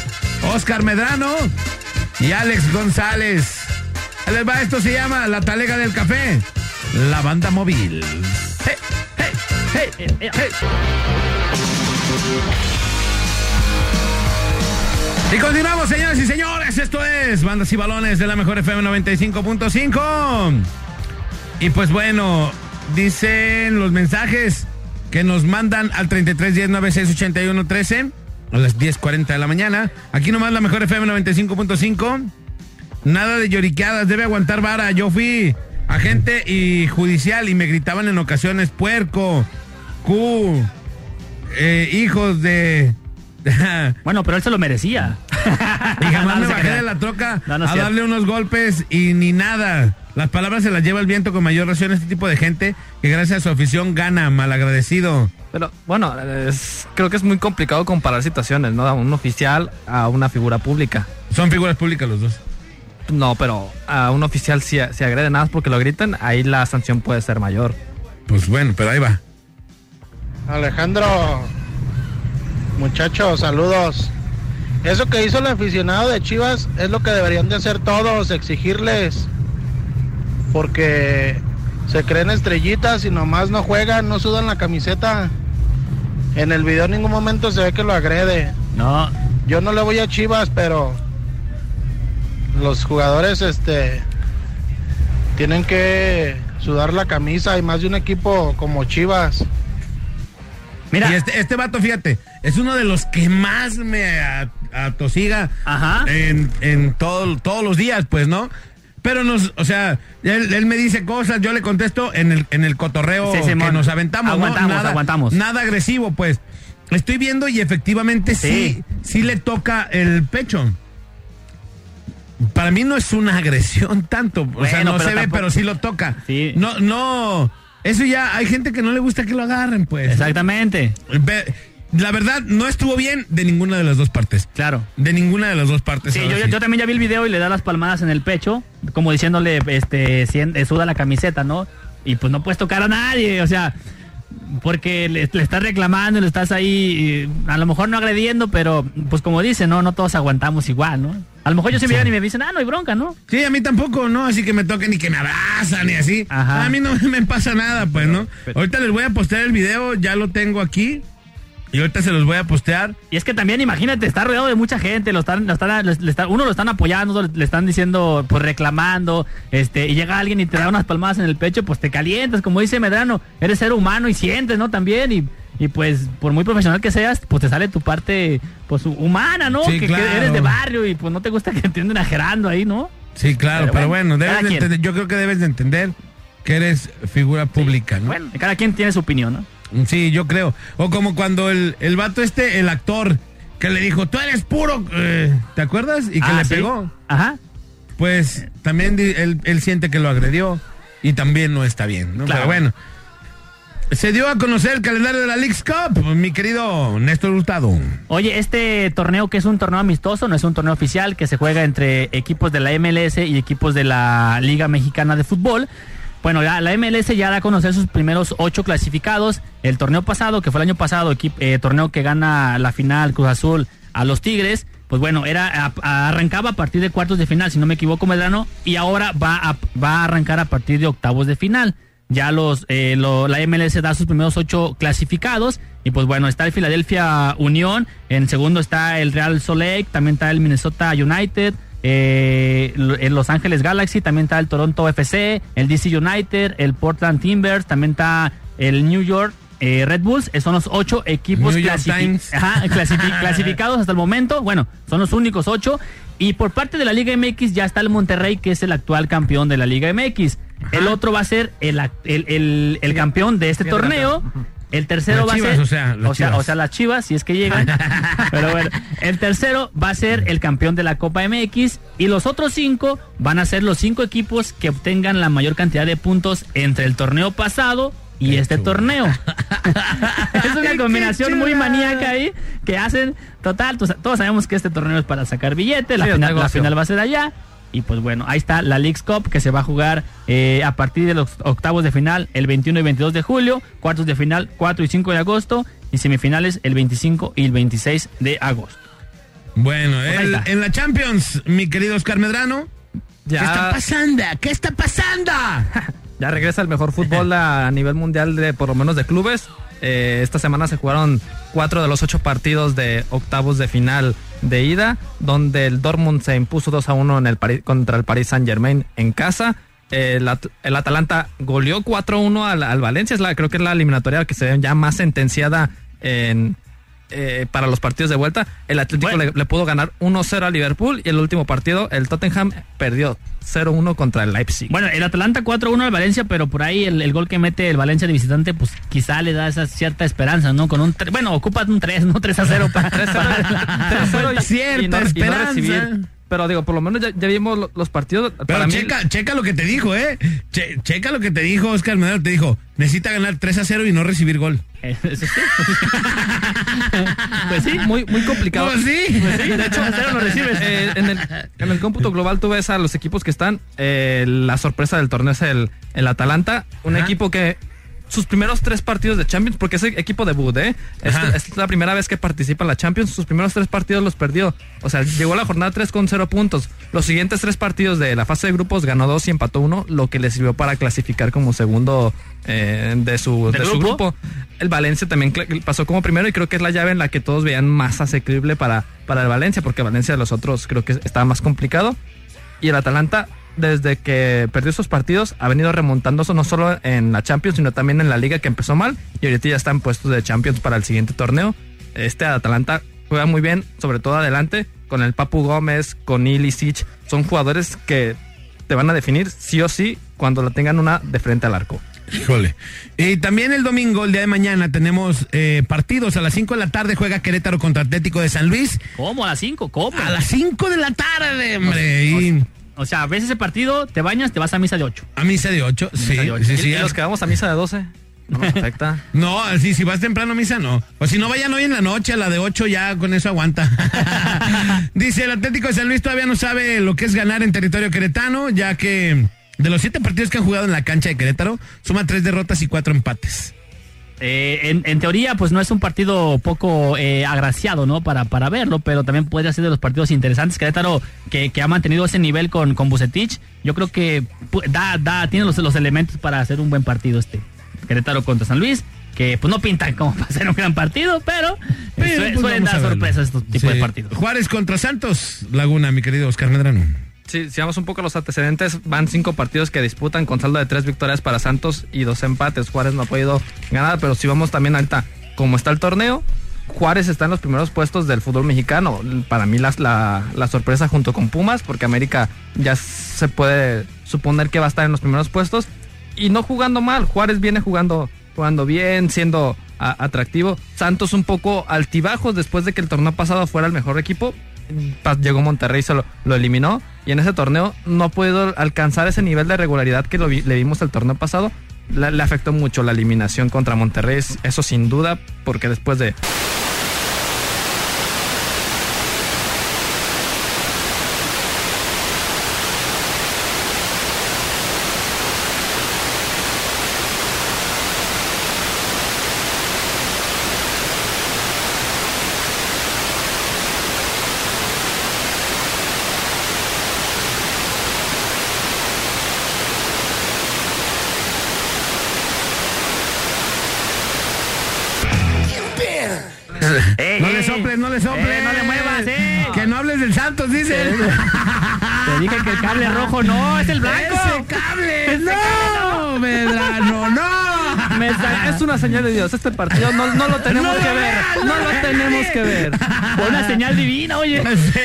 Oscar Medrano y Alex González. Les va, esto se llama La Talega del Café, la banda móvil. Hey, hey, hey. Y continuamos, señoras y señores. Esto es Bandas y Balones de la Mejor FM 95.5. Y pues bueno, dicen los mensajes que nos mandan al 33 10 96 81 13 a las 10.40 de la mañana. Aquí nomás la Mejor FM 95.5. Nada de lloriqueadas, debe aguantar vara. Yo fui agente y judicial y me gritaban en ocasiones puerco, Q, eh, hijos de... Bueno, pero él se lo merecía. Y jamás No, bajé de la troca No, no es a cierto. darle unos golpes y ni nada. Las palabras se las lleva el viento con mayor razón este tipo de gente que gracias a su afición gana, malagradecido. Pero bueno, es- creo que es muy complicado comparar situaciones, ¿no? A un oficial a una figura pública. Son figuras públicas los dos. No, pero a un oficial si, si agrede nada más porque lo gritan, ahí la sanción puede ser mayor. Pues bueno, pero ahí va. Alejandro, muchachos, saludos. Eso que hizo el aficionado de Chivas es lo que deberían de hacer todos, exigirles. Porque se creen estrellitas y nomás no juegan, no sudan la camiseta. En el video en ningún momento se ve que lo agrede. No. Yo no le voy a Chivas, pero los jugadores este tienen que sudar la camisa y más de un equipo como Chivas. Mira. Y este, este vato, fíjate, es uno de los que más me atosiga en, en todo, todos los días, pues, ¿no? Pero nos, o sea, él, él me dice cosas, yo le contesto en el, en el cotorreo Sí, que nos aventamos, ¿no? Aguantamos, Nada- aguantamos. Nada agresivo, pues. Estoy viendo y efectivamente sí, sí, le toca el pecho. Para mí no es una agresión tanto, o sea, no se ve, pero sí lo toca. Sí. No, no, eso ya, hay gente que no le gusta que lo agarren, pues. Exactamente. Ve- La verdad, no estuvo bien de ninguna de las dos partes. Claro. De ninguna de las dos partes. Sí, ahora yo, sí. yo también ya vi el video y le da las palmadas en el pecho, como diciéndole, este, sien- eh, suda la camiseta, ¿no? y pues no puedes tocar a nadie, o sea, porque le, le estás reclamando, le estás ahí, a lo mejor no agrediendo, pero pues como dice, no, no todos aguantamos igual, ¿no? A lo mejor yo se me llegan y me dicen, ah, no hay bronca, ¿no? Sí, a mí tampoco, ¿no? Así que me toquen ni que me abrazan ni así. A mí no me pasa nada, pues, ¿no? Ahorita les voy a postear el video, ya lo tengo aquí. Y ahorita se los voy a postear. Y es que también, imagínate, está rodeado de mucha gente, lo están, lo están, están- uno lo están apoyando, le están diciendo, pues reclamando, este, y llega alguien y te da unas palmadas en el pecho, pues te calientas, como dice Medrano, eres ser humano y sientes, ¿no? También, y, y pues, por muy profesional que seas, pues te sale tu parte, pues, humana, ¿no? Sí, que, eres de barrio y pues no te gusta que te anden ajerando ahí, ¿no? Sí, claro, Pero pero, bueno, bueno, debes de entender- yo creo que debes de entender que eres figura pública, ¿no? Bueno, cada quien tiene su opinión, ¿no? Sí, yo creo. O como cuando el, el vato este, el actor, que le dijo, tú eres puro, eh, ¿te acuerdas? Y que Ah, le sí. pegó. Ajá. Pues también él, él siente que lo agredió y también no está bien, ¿no? Claro. Pero bueno. Se dio a conocer el calendario de la League's Cup, mi querido Néstor Hurtado. Oye, este torneo que es un torneo amistoso, no es un torneo oficial, que se juega entre equipos de la MLS y equipos de la Liga Mexicana de Fútbol. Bueno, ya la MLS ya da a conocer sus primeros ocho clasificados. El torneo pasado, que fue el año pasado, eh, torneo que gana la final Cruz Azul a los Tigres, pues bueno, era arrancaba a partir de cuartos de final, si no me equivoco, Medrano, y ahora va a, va a arrancar a partir de octavos de final. Ya los eh, lo- la MLS da sus primeros ocho clasificados y pues bueno está el Philadelphia Unión, en segundo está el Real Salt Lake, también está el Minnesota United, eh, el Los Ángeles Galaxy, también está el Toronto FC, el DC United, el Portland Timbers, también está el New York eh, Red Bulls, eh, son los ocho equipos. Ajá, clasificados hasta el momento. Bueno, son los únicos ocho. Y por parte de la Liga MX ya está el Monterrey, que es el actual campeón de la Liga MX. El otro va a ser el, el, el- el campeón de este torneo. El tercero Las va Chivas, a ser. o sea, las o, sea, Chivas. o sea, las chivas, si es que llegan. Pero bueno, el tercero va a ser el campeón de la Copa MX. Y los otros cinco van a ser los cinco equipos que obtengan la mayor cantidad de puntos entre el torneo pasado y este torneo. es una combinación muy maníaca ahí que hacen. Total, todos sabemos que este torneo es para sacar billete. La, Sí, es final, la negocio. final va a ser allá. Y pues bueno, ahí está la Leagues Cup que se va a jugar eh, a partir de los octavos de final el 21 y 22 de julio, cuartos de final 4 y 5 de agosto y semifinales el 25 y el 26 de agosto. Bueno, Pues el- en la Champions, mi querido Oscar Medrano. Ya- ¿Qué está pasando? ¿Qué está pasando? Ya regresa el mejor fútbol a, a nivel mundial de por lo menos de clubes. Eh, esta semana se jugaron cuatro de los ocho partidos de octavos de final de ida, donde el Dortmund se impuso 2 a 1 en el contra el Paris Saint Germain en casa. El, el Atalanta goleó 4-1 al, al Valencia, es la, creo que es la eliminatoria que se ve ya más sentenciada en, eh, para los partidos de vuelta. El Atlético le, le pudo ganar 1-0 a Liverpool y el último partido, el Tottenham perdió 0-1 contra el Leipzig. Bueno, el Atalanta 4-1 al Valencia, pero por ahí el, el gol que mete el Valencia de visitante, pues quizá le da esa cierta esperanza, ¿no? Con un bueno, ocupas un 3, ¿no? 3 a 0 para, para- 3-0 y- Cierta y no- y no esperanza. recibir. Pero digo, por lo menos ya, ya vimos lo- los partidos. Pero para mí, checa, checa lo que te dijo, ¿eh? Che- checa lo que te dijo Oscar Medrano. Te dijo, necesita ganar 3 a 0 y no recibir gol. Eh, Eso sí. pues sí. muy, muy complicado. Pues sí. Pues sí, de hecho, a cero no recibes. Eh, en, el, en el cómputo global tú ves a los equipos que están. eh, la sorpresa del torneo es el, el Atalanta, un Ajá. equipo que sus primeros tres partidos de Champions, porque es el equipo debut, ¿eh? Esta, es la primera vez que participa en la Champions. Sus primeros tres partidos los perdió. O sea, llegó a la jornada 3 con 0 puntos. Los siguientes tres partidos de la fase de grupos ganó dos y empató uno, lo que le sirvió para clasificar como segundo eh, de, su, ¿De de su grupo? grupo. El Valencia también pasó como primero y creo que es la llave en la que todos veían más asequible para, para el Valencia, porque Valencia de los otros creo que estaba más complicado. Y el Atalanta, desde que perdió esos partidos, ha venido remontándose no solo en la Champions, sino también en la liga que empezó mal. Y ahorita ya está en puestos de Champions para el siguiente torneo. Este Atalanta juega muy bien, sobre todo adelante, con el Papu Gómez, con Ilicic. Son jugadores que te van a definir sí o sí cuando lo tengan una de frente al arco. Híjole. Y también el domingo, el día de mañana, tenemos eh, partidos. A las 5 de la tarde juega Querétaro contra Atlético de San Luis. ¿Cómo? ¿A las 5? ¿Cómo? A las 5 de la tarde, hombre. O sea, ves ese partido, te bañas, te vas a misa de 8. a misa de 8. Sí, de ocho. sí, Y, sí. los que vamos a misa de 12, no nos afecta. No, sí, si vas temprano a misa, no. O si no, vayan hoy en la noche, a la de 8 ya con eso aguanta. Dice, el Atlético de San Luis todavía no sabe lo que es ganar en territorio queretano, ya que De los siete partidos que han jugado en la cancha de Querétaro, suman tres derrotas y cuatro empates. Eh, en, en teoría, pues no es un partido poco eh, agraciado, ¿no? Para, para verlo, pero también podría ser de los partidos interesantes. Querétaro, que, que ha mantenido ese nivel con, con Bucetich, yo creo que da, da, tiene los, los elementos para hacer un buen partido este. Querétaro contra San Luis, que pues no pintan como para hacer un gran partido, pero, eh, sue- pues, suelen dar sorpresas estos tipos Sí. de partidos. Juárez contra Santos, Laguna, mi querido Oscar Medrano. Sí, si vamos un poco los antecedentes, van cinco partidos que disputan con saldo de tres victorias para Santos y dos empates. Juárez no ha podido ganar, pero si vamos también ahorita, como está el torneo, Juárez está en los primeros puestos del fútbol mexicano. Para mí la, la sorpresa junto con Pumas, porque América ya se puede suponer que va a estar en los primeros puestos y no jugando mal. Juárez viene jugando, jugando bien, siendo atractivo. Santos un poco altibajos después de que el torneo pasado fuera el mejor equipo. Llegó Monterrey, se lo, lo eliminó y en ese torneo no ha podido alcanzar ese nivel de regularidad que lo le vimos el torneo pasado. Le afectó mucho la eliminación contra Monterrey, es- eso sin duda, porque después de Eh, no le soples, no le soples. eh, no le muevas, eh. Que no hables del Santos, dicen. Te dije que el cable rojo no, es el blanco. ¡Ese cable! ¡No! Medrano, no. Me es una señal de Dios, este partido no, no lo tenemos No que ver, no no lo tenemos que ver. Una señal divina, oye. Sí.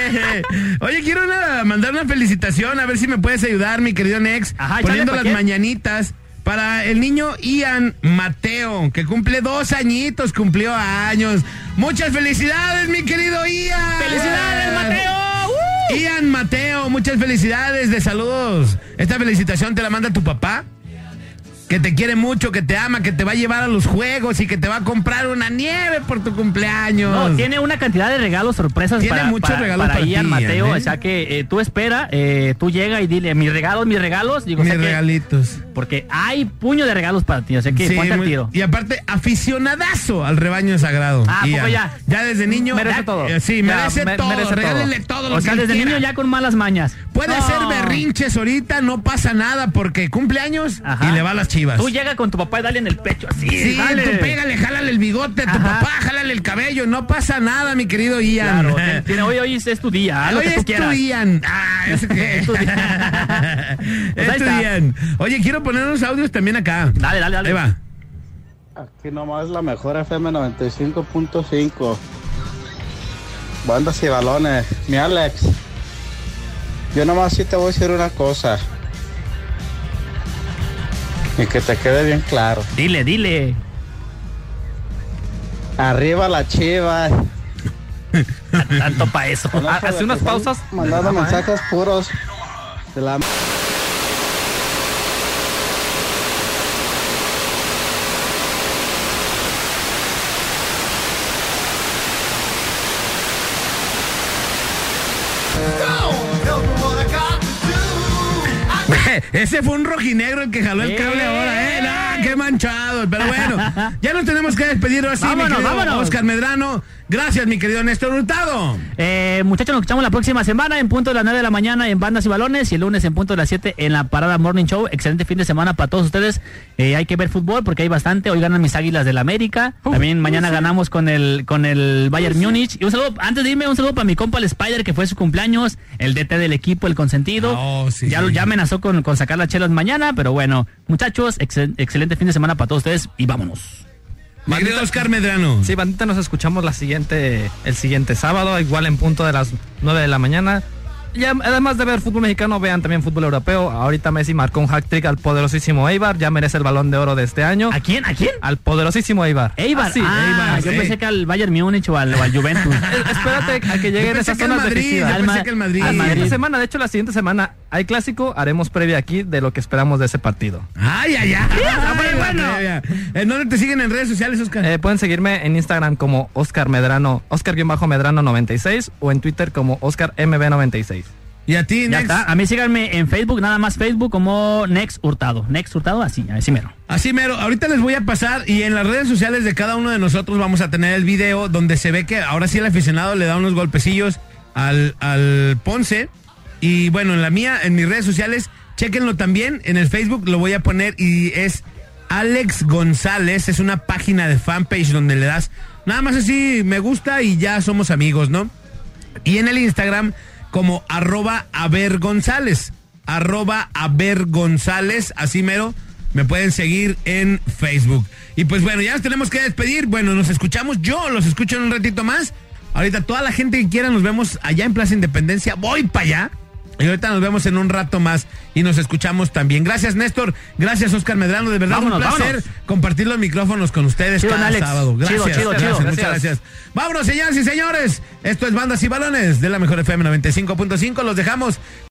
Oye, quiero una- mandar una felicitación, a ver si me puedes ayudar, mi querido Nex, Ajá, poniendo ¿pa' las quién? mañanitas para el niño Ian Mateo, que cumple dos añitos, cumplió años. Muchas felicidades, mi querido Ian. ¡Felicidades, Mateo! ¡Uh! Ian Mateo, muchas felicidades de saludos. Esta felicitación te la manda tu papá. Que te quiere mucho, que te ama, que te va a llevar a los juegos y que te va a comprar una nieve por tu cumpleaños. No, tiene una cantidad de regalos sorpresas Tiene para, muchos para- regalos para para Ian Mateo. ¿eh? O sea que eh, tú espera, eh, tú llega y dile, mis regalos, mis regalos. Digo, o Mis que- regalitos. Porque hay puño de regalos para ti, o sea que Sí, ponte al tiro. Y aparte, aficionadazo al rebaño sagrado. Ah, ¿a poco ya? Ya desde niño. Merece ya- todo. eh, sí, Ya, merece, me- todo. merece todo. Regálenle todo lo O sea, que desde quiera. niño ya con malas mañas. Puede No. hacer berrinches ahorita, no pasa nada porque cumpleaños Ajá. y le va a las chivas. Tú llega con tu papá y dale en el pecho así. Sí, dale. tú pégale, jálale el bigote a tu Ajá. papá, jálale el cabello, no pasa nada, mi querido Ian. Claro, tiene- hoy, hoy es tu día, tú es tu. Ian. Ah, es que... Es tu. Pues. Ian. Oye, quiero poner unos audios también acá. Dale, dale, dale. Ahí va. Aquí nomás la mejor FM 95.5. Bandas y balones. Mi Alex. Yo nomás sí te voy a decir una cosa. Y que te quede bien claro. Dile, dile. Arriba la chiva. Tanto para eso. Ah, Hace unas pausas. Mandando mensajes puros. De la... Ese fue un rojinegro el que jaló el cable ahora, ¿eh? No, qué manchado. Pero bueno, ya nos tenemos que despedir así, mi Vámonos, querido vámonos. Oscar Medrano. Gracias, mi querido Néstor Hurtado. Eh, muchachos, nos escuchamos la próxima semana en punto de las 9 de la mañana en Bandas y Balones y el lunes en punto de las 7 en la Parada Morning Show. Excelente fin de semana para todos ustedes. Eh, hay que ver fútbol porque hay bastante. Hoy ganan mis águilas del América. También mañana ganamos con el con el Bayern Múnich. Y un saludo, antes de irme, un saludo para mi compa el Spider que fue su cumpleaños, el DT del equipo, el consentido. Oh, sí. ya, ya amenazó con, con sacar las chelas mañana, pero bueno, muchachos, excel- excelente fin de semana para todos ustedes y vámonos. Querido Oscar Medrano. Sí, bandita, nos escuchamos la siguiente, el siguiente sábado, igual en punto de las 9 de la mañana. Y además de ver fútbol mexicano, vean también fútbol europeo. Ahorita Messi marcó un hack trick al poderosísimo Eibar, ya merece el balón de oro de este año. ¿A quién? ¿A quién? Al poderosísimo Eibar. Eibar. Ah, sí, Ah, Eibar. yo sí. pensé que al Bayern Múnich o al, o al Juventus. Espérate a que lleguen esas zonas Madrid, yo Al pensé Ma- que el Madrid. La al siguiente Madrid. semana, de hecho, la siguiente semana hay clásico, haremos previa aquí de lo que esperamos de ese partido. Ay, ay, ay. Ah, Ay, bueno. la previa. ¿En dónde te siguen en redes sociales, Oscar? Eh, pueden seguirme en Instagram como Oscar Medrano, Oscar-Medrano96 o en Twitter como Oscar MB96. ¿Y a ti, Ya está. A mí síganme en Facebook, nada más Facebook como Nex Hurtado. Nex Hurtado, así, así mero. Así mero, ahorita les voy a pasar y en las redes sociales de cada uno de nosotros vamos a tener el video donde se ve que ahora sí el aficionado le da unos golpecillos al, al Ponce. Y bueno, en la mía, en mis redes sociales, chequenlo también. En el Facebook lo voy a poner y es Alex González. Es una página de fanpage donde le das nada más así, me gusta y ya somos amigos, ¿no? Y en el Instagram como arroba Aver González. Arroba Aver González, así mero. Me pueden seguir en Facebook. Y pues bueno, ya nos tenemos que despedir. Bueno, nos escuchamos. Yo los escucho en un ratito más. Ahorita toda la gente que quiera nos vemos allá en Plaza Independencia. Voy para allá. Y ahorita nos vemos en un rato más y nos escuchamos también. Gracias, Néstor. Gracias, Oscar Medrano. De verdad, Vámonos, un placer vámonos. compartir los micrófonos con ustedes Chido, cada Alex. sábado. Gracias, Chido, chido, gracias, chido. muchas Gracias. gracias. Vámonos, señoras y señores. Esto es Bandas y Balones de la Mejor FM 95.5. Los dejamos